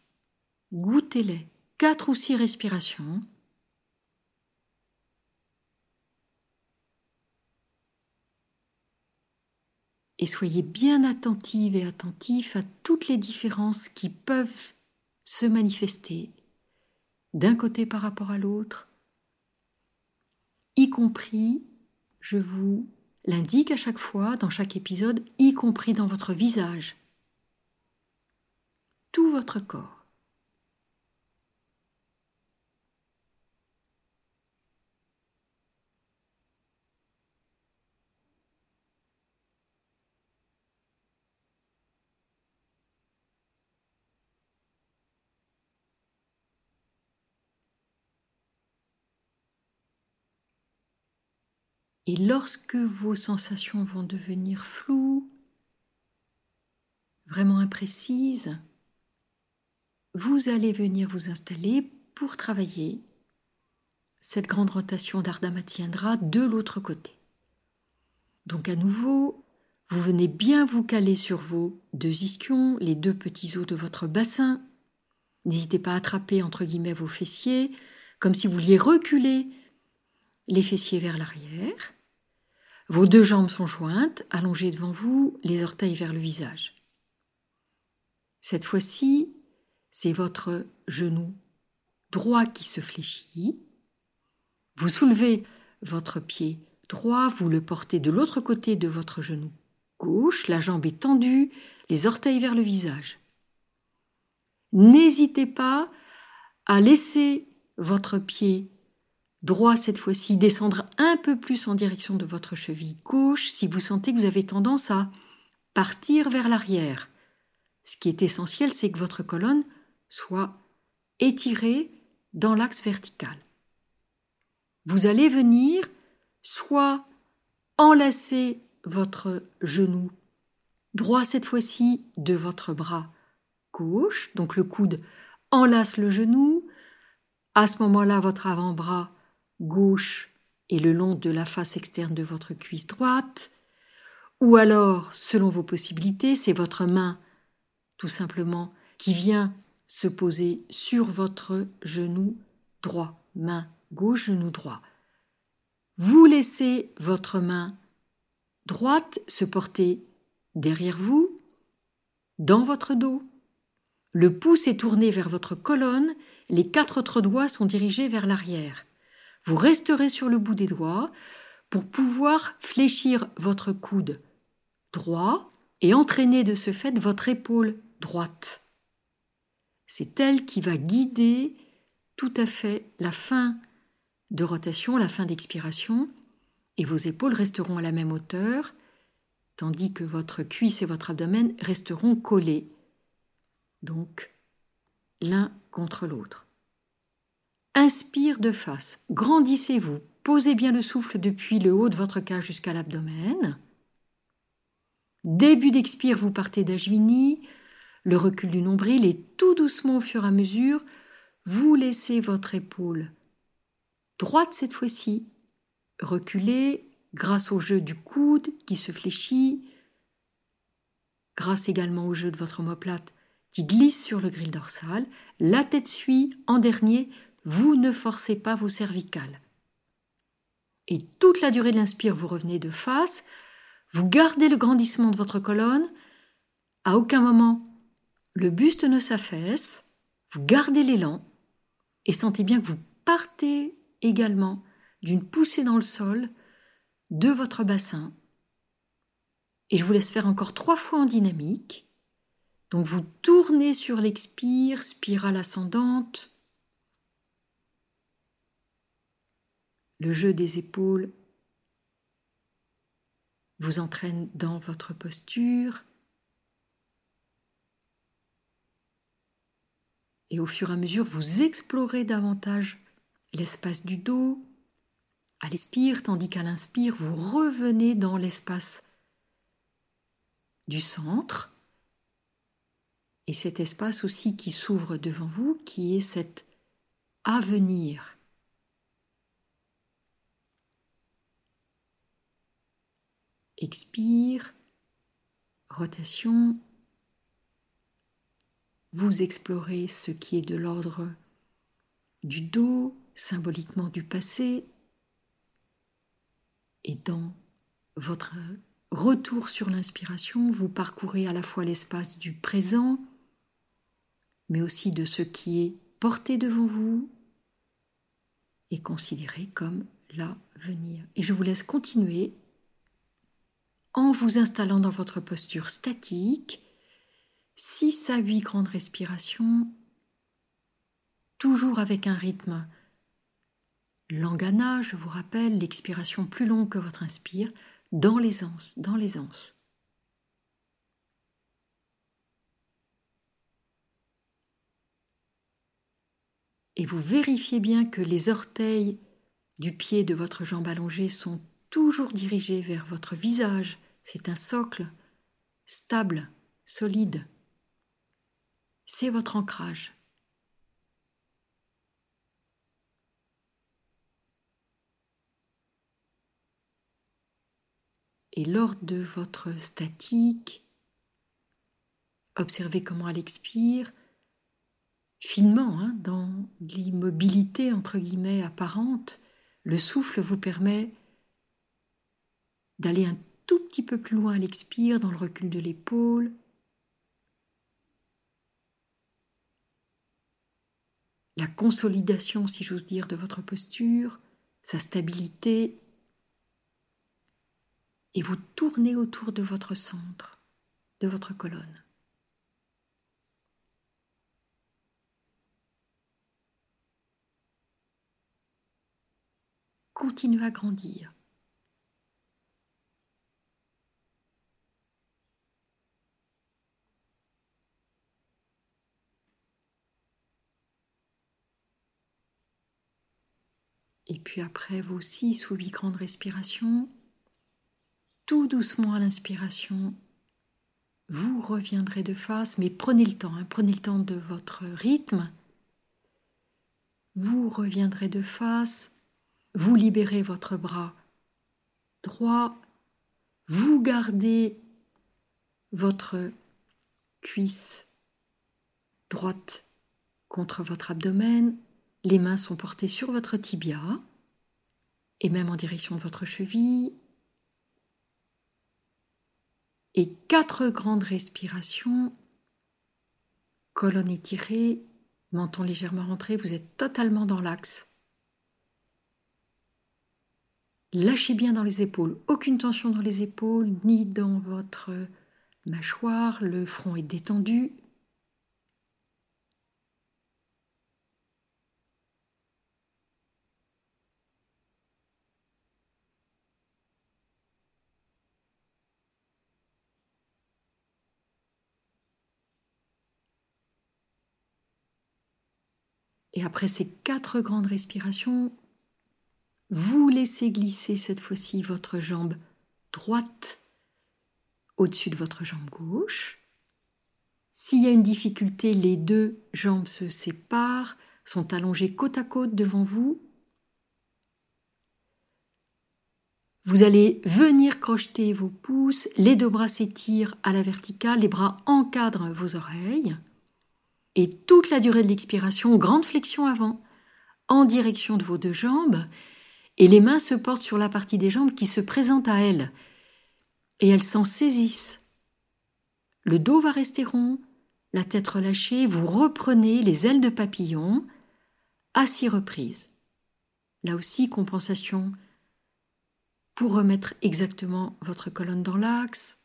Speaker 1: Goûtez-les. Quatre ou six respirations. et soyez bien attentive et attentif à toutes les différences qui peuvent se manifester d'un côté par rapport à l'autre, y compris, je vous l'indique à chaque fois dans chaque épisode, y compris dans votre visage, tout votre corps. Et lorsque vos sensations vont devenir floues, vraiment imprécises, vous allez venir vous installer pour travailler cette grande rotation d'Ardama tiendra de l'autre côté. Donc à nouveau, vous venez bien vous caler sur vos deux ischions, les deux petits os de votre bassin. N'hésitez pas à attraper entre guillemets vos fessiers, comme si vous vouliez reculer les fessiers vers l'arrière. Vos deux jambes sont jointes, allongées devant vous, les orteils vers le visage. Cette fois-ci, c'est votre genou droit qui se fléchit. Vous soulevez votre pied droit, vous le portez de l'autre côté de votre genou gauche, la jambe est tendue, les orteils vers le visage. N'hésitez pas à laisser votre pied droit cette fois-ci, descendre un peu plus en direction de votre cheville gauche si vous sentez que vous avez tendance à partir vers l'arrière. Ce qui est essentiel, c'est que votre colonne soit étirée dans l'axe vertical. Vous allez venir soit enlacer votre genou droit cette fois-ci de votre bras gauche, donc le coude enlace le genou, à ce moment-là votre avant-bras gauche et le long de la face externe de votre cuisse droite, ou alors, selon vos possibilités, c'est votre main, tout simplement, qui vient se poser sur votre genou droit, main gauche, genou droit. Vous laissez votre main droite se porter derrière vous, dans votre dos. Le pouce est tourné vers votre colonne, les quatre autres doigts sont dirigés vers l'arrière. Vous resterez sur le bout des doigts pour pouvoir fléchir votre coude droit et entraîner de ce fait votre épaule droite. C'est elle qui va guider tout à fait la fin de rotation la fin d'expiration et vos épaules resteront à la même hauteur, tandis que votre cuisse et votre abdomen resteront collés, donc l'un contre l'autre. Inspire de face, grandissez-vous, posez bien le souffle depuis le haut de votre cage jusqu'à l'abdomen. Début d'expire, vous partez d'Ajvini, le recul du nombril et tout doucement au fur et à mesure, vous laissez votre épaule droite cette fois-ci, reculer grâce au jeu du coude qui se fléchit, grâce également au jeu de votre omoplate qui glisse sur le grill dorsal, la tête suit en dernier, vous ne forcez pas vos cervicales. Et toute la durée de l'inspire, vous revenez de face, vous gardez le grandissement de votre colonne, à aucun moment le buste ne s'affaisse, vous gardez l'élan et sentez bien que vous partez également d'une poussée dans le sol de votre bassin. Et je vous laisse faire encore trois fois en dynamique. Donc vous tournez sur l'expire, spirale ascendante. Le jeu des épaules vous entraîne dans votre posture. Et au fur et à mesure, vous explorez davantage l'espace du dos à l'expire, tandis qu'à l'inspire, vous revenez dans l'espace du centre. Et cet espace aussi qui s'ouvre devant vous, qui est cet avenir. Expire, rotation. Vous explorez ce qui est de l'ordre du dos, symboliquement du passé, et dans votre retour sur l'inspiration, vous parcourez à la fois l'espace du présent, mais aussi de ce qui est porté devant vous et considéré comme l'avenir. Et je vous laisse continuer en vous installant dans votre posture statique, 6 à 8 grandes respirations, toujours avec un rythme Langana, je vous rappelle, l'expiration plus longue que votre inspire, dans l'aisance, dans l'aisance. Et vous vérifiez bien que les orteils du pied de votre jambe allongée sont toujours dirigés vers votre visage. C'est un socle stable, solide. C'est votre ancrage. Et lors de votre statique, observez comment elle expire, finement, hein, dans l'immobilité entre guillemets apparente, le souffle vous permet d'aller un tout petit peu plus loin l'expire, dans le recul de l'épaule. La consolidation, si j'ose dire, de votre posture, sa stabilité et vous tournez autour de votre centre, de votre colonne. Continuez à grandir. Et puis après vos six ou huit grandes respirations, tout doucement à l'inspiration, vous reviendrez de face, mais prenez le temps, hein, prenez le temps de votre rythme. Vous reviendrez de face, vous libérez votre bras droit, vous gardez votre cuisse droite contre votre abdomen, les mains sont portées sur votre tibia et même en direction de votre cheville, et quatre grandes respirations, colonne étirée, menton légèrement rentré, vous êtes totalement dans l'axe. Lâchez bien dans les épaules, aucune tension dans les épaules, ni dans votre mâchoire, le front est détendu. Et après ces quatre grandes respirations, vous laissez glisser cette fois-ci votre jambe droite au-dessus de votre jambe gauche. S'il y a une difficulté, les deux jambes se séparent, sont allongées côte à côte devant vous. Vous allez venir crocheter vos pouces, les deux bras s'étirent à la verticale, les bras encadrent vos oreilles. Et toute la durée de l'expiration, grande flexion avant, en direction de vos deux jambes, et les mains se portent sur la partie des jambes qui se présente à elles, et elles s'en saisissent. Le dos va rester rond, la tête relâchée, vous reprenez les ailes de papillon à six reprises. Là aussi, compensation pour remettre exactement votre colonne dans l'axe.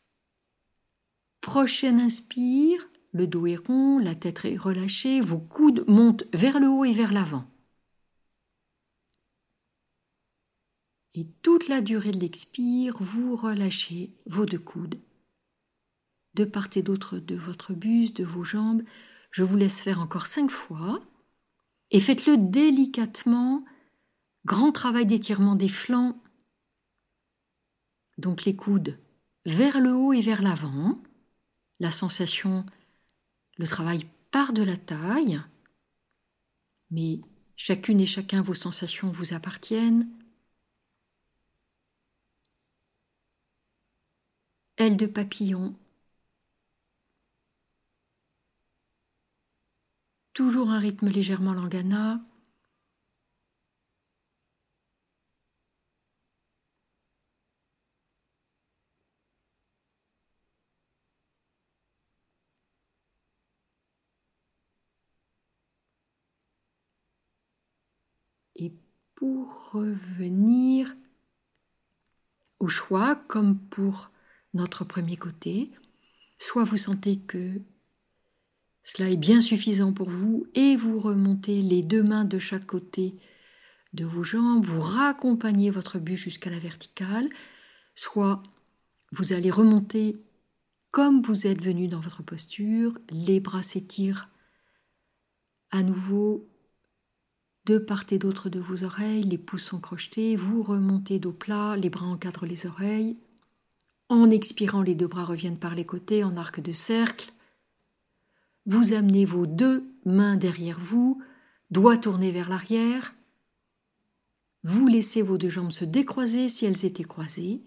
Speaker 1: Prochaine inspire, le dos est rond, la tête est relâchée, vos coudes montent vers le haut et vers l'avant. Et toute la durée de l'expire, vous relâchez vos deux coudes. De part et d'autre de votre buste, de vos jambes, je vous laisse faire encore cinq fois. Et faites-le délicatement. Grand travail d'étirement des flancs. Donc les coudes vers le haut et vers l'avant. La sensation, le travail part de la taille. Mais chacune et chacun vos sensations vous appartiennent. Aile de papillon. Toujours un rythme légèrement langana. Et revenir au choix, comme pour notre premier côté, soit vous sentez que cela est bien suffisant pour vous et vous remontez les deux mains de chaque côté de vos jambes, vous raccompagnez votre buste jusqu'à la verticale, soit vous allez remonter comme vous êtes venu dans votre posture, les bras s'étirent à nouveau de part et d'autre de vos oreilles, les pouces sont crochetés, vous remontez dos plat, les bras encadrent les oreilles, en expirant, les deux bras reviennent par les côtés en arc de cercle. Vous amenez vos deux mains derrière vous, doigts tournés vers l'arrière. Vous laissez vos deux jambes se décroiser si elles étaient croisées.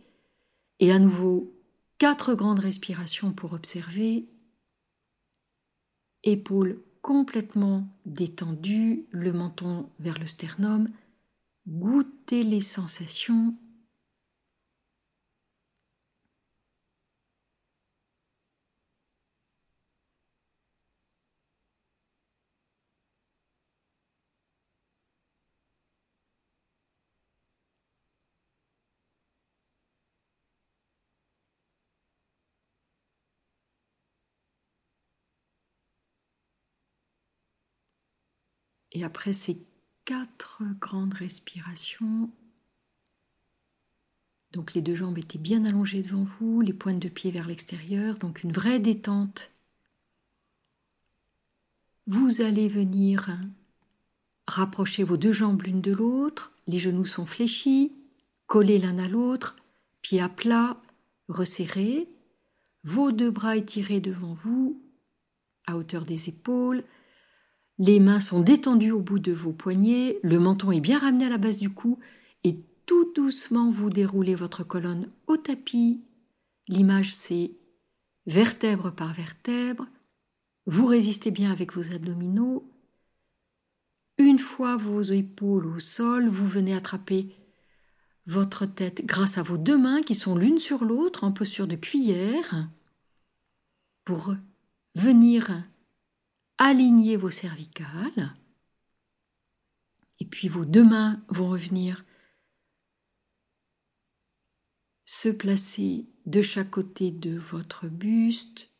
Speaker 1: Et à nouveau, quatre grandes respirations pour observer. Épaules complètement détendues, le menton vers le sternum. Goûtez les sensations Et après ces quatre grandes respirations, donc les deux jambes étaient bien allongées devant vous, les pointes de pied vers l'extérieur, donc une vraie détente. Vous allez venir rapprocher vos deux jambes l'une de l'autre, les genoux sont fléchis, collés l'un à l'autre, pieds à plat, resserrés, vos deux bras étirés devant vous, à hauteur des épaules, les mains sont détendues au bout de vos poignets, le menton est bien ramené à la base du cou et tout doucement vous déroulez votre colonne au tapis. L'image c'est vertèbre par vertèbre. Vous résistez bien avec vos abdominaux. Une fois vos épaules au sol, vous venez attraper votre tête grâce à vos deux mains qui sont l'une sur l'autre en posture de cuillère pour venir alignez vos cervicales. Et puis vos deux mains vont revenir se placer de chaque côté de votre buste.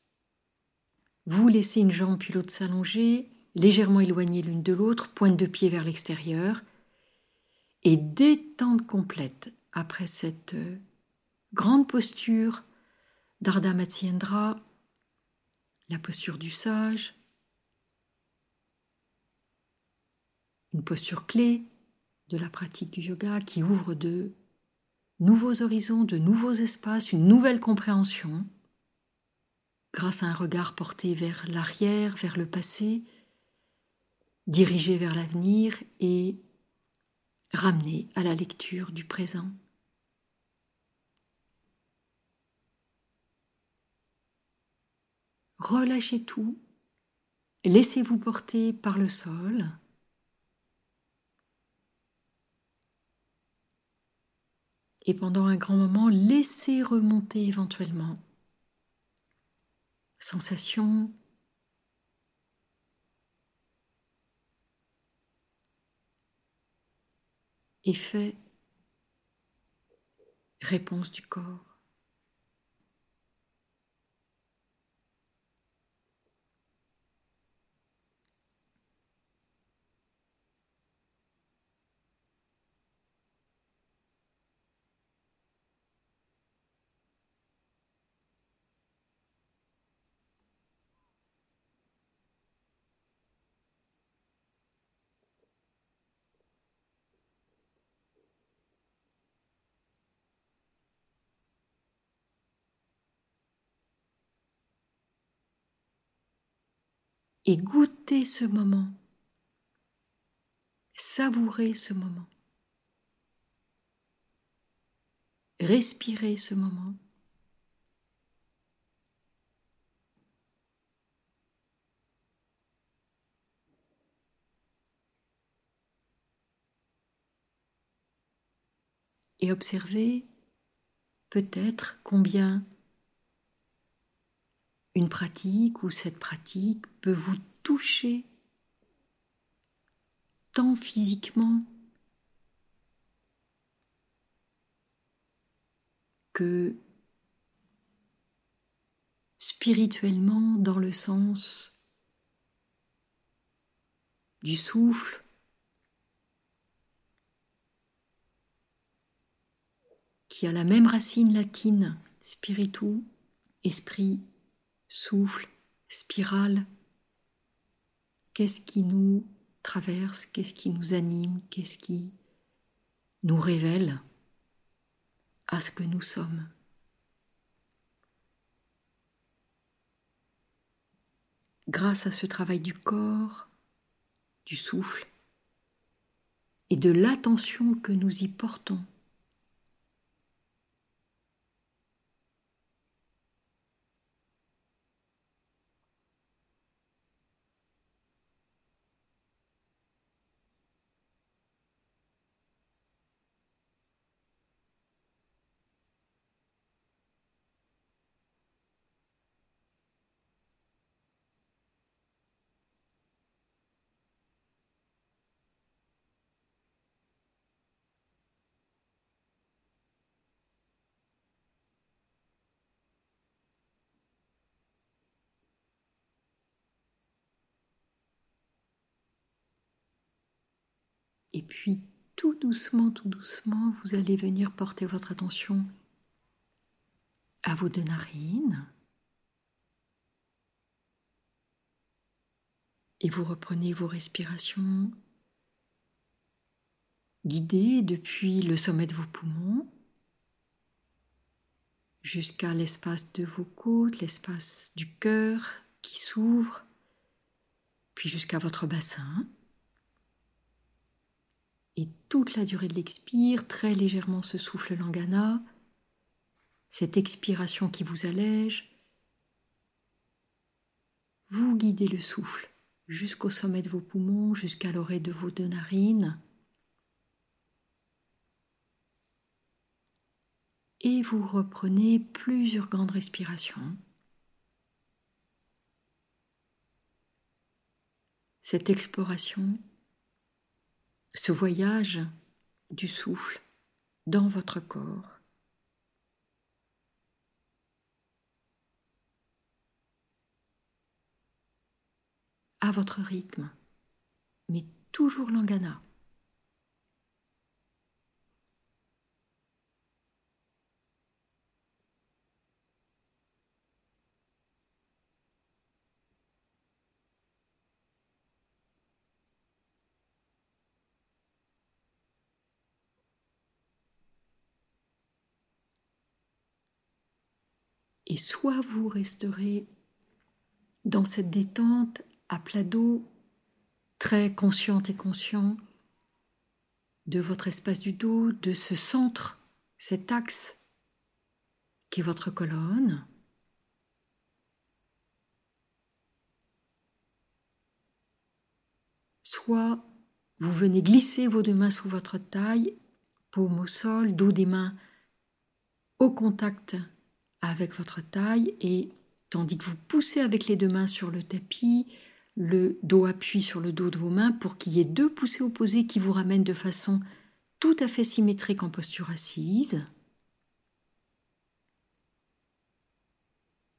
Speaker 1: Vous laissez une jambe puis l'autre s'allonger, légèrement éloignée l'une de l'autre, pointe de pied vers l'extérieur. Et détente complète après cette euh, grande posture d'Ardha Matsyendra, la posture du sage, une posture clé de la pratique du yoga qui ouvre de nouveaux horizons, de nouveaux espaces, une nouvelle compréhension, grâce à un regard porté vers l'arrière, vers le passé, dirigé vers l'avenir et ramené à la lecture du présent. Relâchez tout, laissez-vous porter par le sol. Et pendant un grand moment, laissez remonter éventuellement. Sensation. Effet, réponse du corps. Et goûtez ce moment. Savourez ce moment. Respirez ce moment. Et observez peut-être combien une pratique ou cette pratique peut vous toucher tant physiquement que spirituellement dans le sens du souffle, qui a la même racine latine, spiritu, esprit souffle, spirale. Qu'est-ce qui nous traverse, qu'est-ce qui nous anime, qu'est-ce qui nous révèle à ce que nous sommes? Grâce à ce travail du corps, du souffle et de l'attention que nous y portons, Et puis tout doucement, tout doucement, vous allez venir porter votre attention à vos deux narines. Et vous reprenez vos respirations guidées depuis le sommet de vos poumons jusqu'à l'espace de vos côtes, l'espace du cœur qui s'ouvre, puis jusqu'à votre bassin et toute la durée de l'expire, très légèrement ce souffle langana, cette expiration qui vous allège. Vous guidez le souffle jusqu'au sommet de vos poumons, jusqu'à l'oreille de vos deux narines. Et vous reprenez plusieurs grandes respirations. Cette exploration ce voyage du souffle dans votre corps. à votre rythme, mais toujours l'angana. Soit vous resterez dans cette détente à plat dos, très consciente et conscient de votre espace du dos, de ce centre, cet axe qui est votre colonne. Soit vous venez glisser vos deux mains sous votre taille, paume au sol, dos des mains au contact avec votre taille et tandis que vous poussez avec les deux mains sur le tapis, le dos appuie sur le dos de vos mains pour qu'il y ait deux poussées opposées qui vous ramènent de façon tout à fait symétrique en posture assise.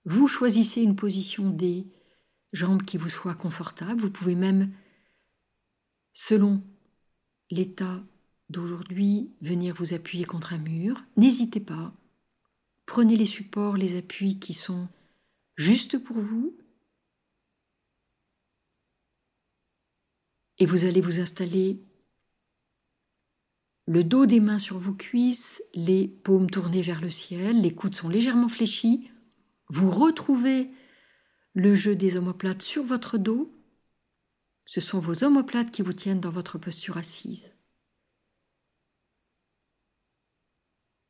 Speaker 1: Vous choisissez une position des jambes qui vous soit confortable. Vous pouvez même, selon l'état d'aujourd'hui, venir vous appuyer contre un mur. N'hésitez pas. Prenez les supports, les appuis qui sont juste pour vous. Et vous allez vous installer le dos des mains sur vos cuisses, les paumes tournées vers le ciel, les coudes sont légèrement fléchis. Vous retrouvez le jeu des omoplates sur votre dos. Ce sont vos omoplates qui vous tiennent dans votre posture assise.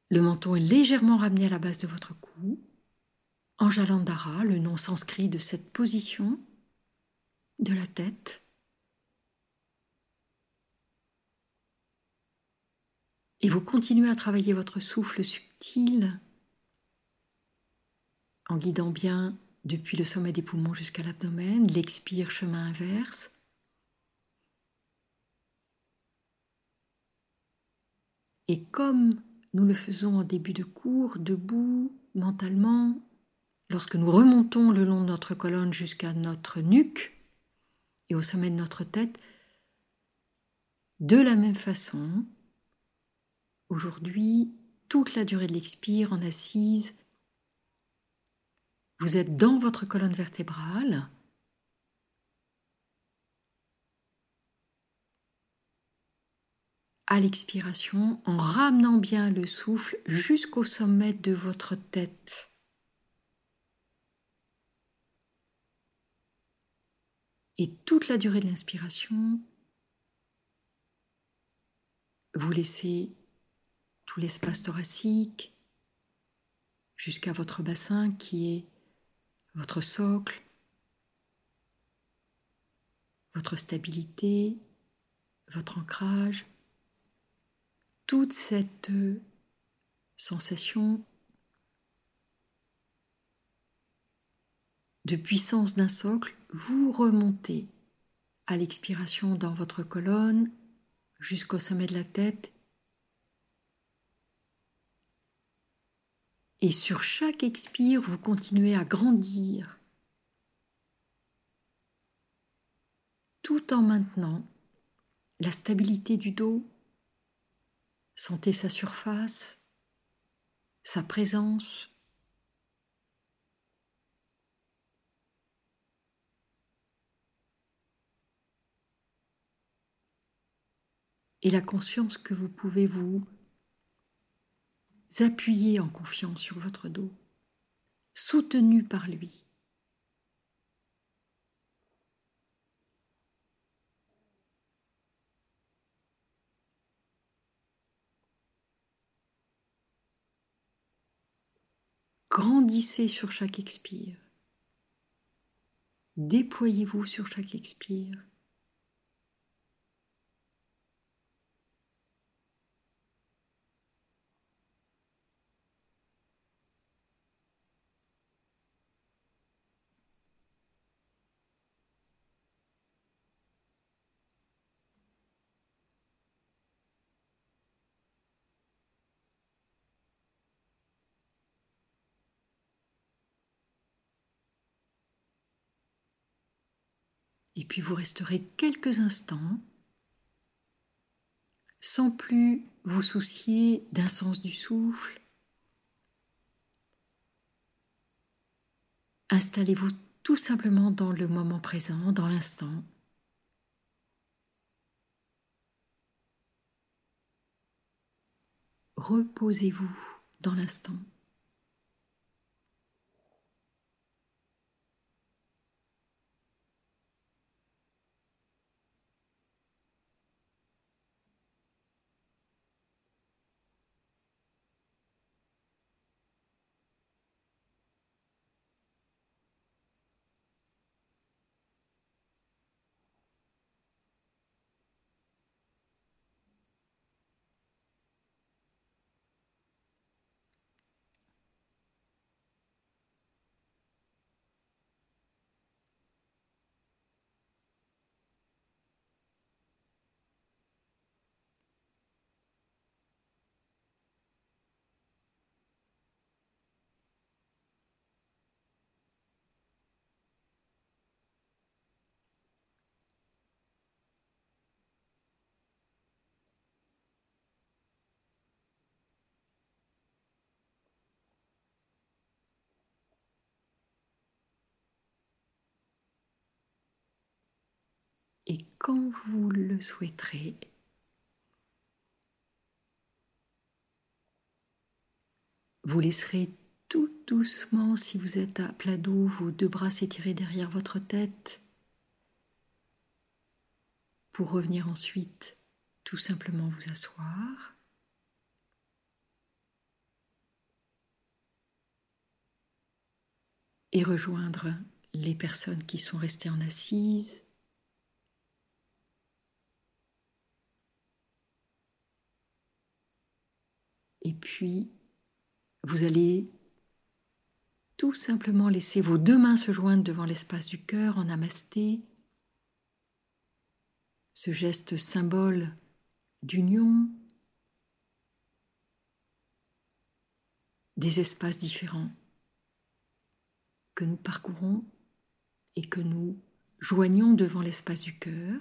Speaker 1: Le menton est légèrement ramené à la base de votre cou. Anjalandhara, le nom sanskrit de cette position de la tête. Et vous continuez à travailler votre souffle subtil en guidant bien depuis le sommet des poumons jusqu'à l'abdomen, l'expire chemin inverse. Et comme nous le faisons en début de cours, debout, mentalement, lorsque nous remontons le long de notre colonne jusqu'à notre nuque et au sommet de notre tête, de la même façon, aujourd'hui, toute la durée de l'expire en assise, vous êtes dans votre colonne vertébrale. À l'expiration, en ramenant bien le souffle jusqu'au sommet de votre tête. Et toute la durée de l'inspiration, vous laissez tout l'espace thoracique jusqu'à votre bassin qui est votre socle, votre stabilité, votre ancrage, toute cette sensation de puissance d'un socle, vous remontez à l'expiration dans votre colonne jusqu'au sommet de la tête Et sur chaque expire, vous continuez à grandir tout en maintenant la stabilité du dos. Sentez sa surface, sa présence. Et la conscience que vous pouvez vous appuyez en confiance sur votre dos, soutenu par lui. Grandissez sur chaque expire. Déployez-vous sur chaque expire. Puis vous resterez quelques instants sans plus vous soucier d'un sens du souffle. Installez-vous tout simplement dans le moment présent, dans l'instant. Reposez-vous dans l'instant. Et quand vous le souhaiterez, vous laisserez tout doucement, si vous êtes à plat dos, vos deux bras s'étirer derrière votre tête, pour revenir ensuite tout simplement vous asseoir. et rejoindre les personnes qui sont restées en assise. Et puis, vous allez tout simplement laisser vos deux mains se joindre devant l'espace du cœur en namasté. Ce geste symbole d'union, des espaces différents que nous parcourons et que nous joignons devant l'espace du cœur.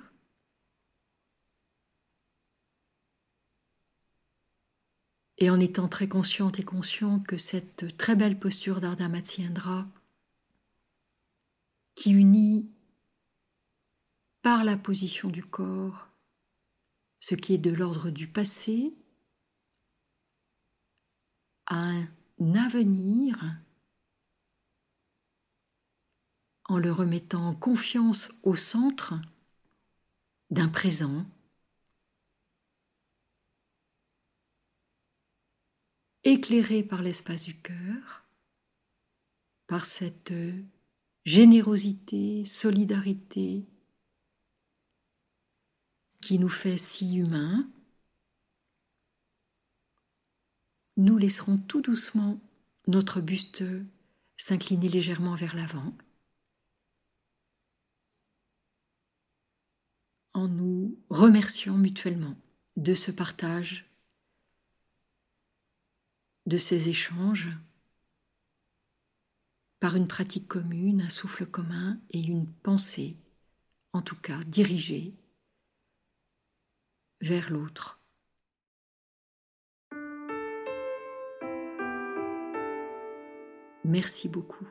Speaker 1: Et en étant très consciente et conscient que cette très belle posture d'Ardha Matsyendra, qui unit par la position du corps ce qui est de l'ordre du passé à un avenir en le remettant en confiance au centre d'un présent éclairé par l'espace du cœur, par cette générosité, solidarité qui nous fait si humains, nous laisserons tout doucement notre buste s'incliner légèrement vers l'avant. en nous remerciant mutuellement de ce partage, de ces échanges, par une pratique commune, un souffle commun et une pensée, en tout cas dirigée vers l'autre. Merci beaucoup.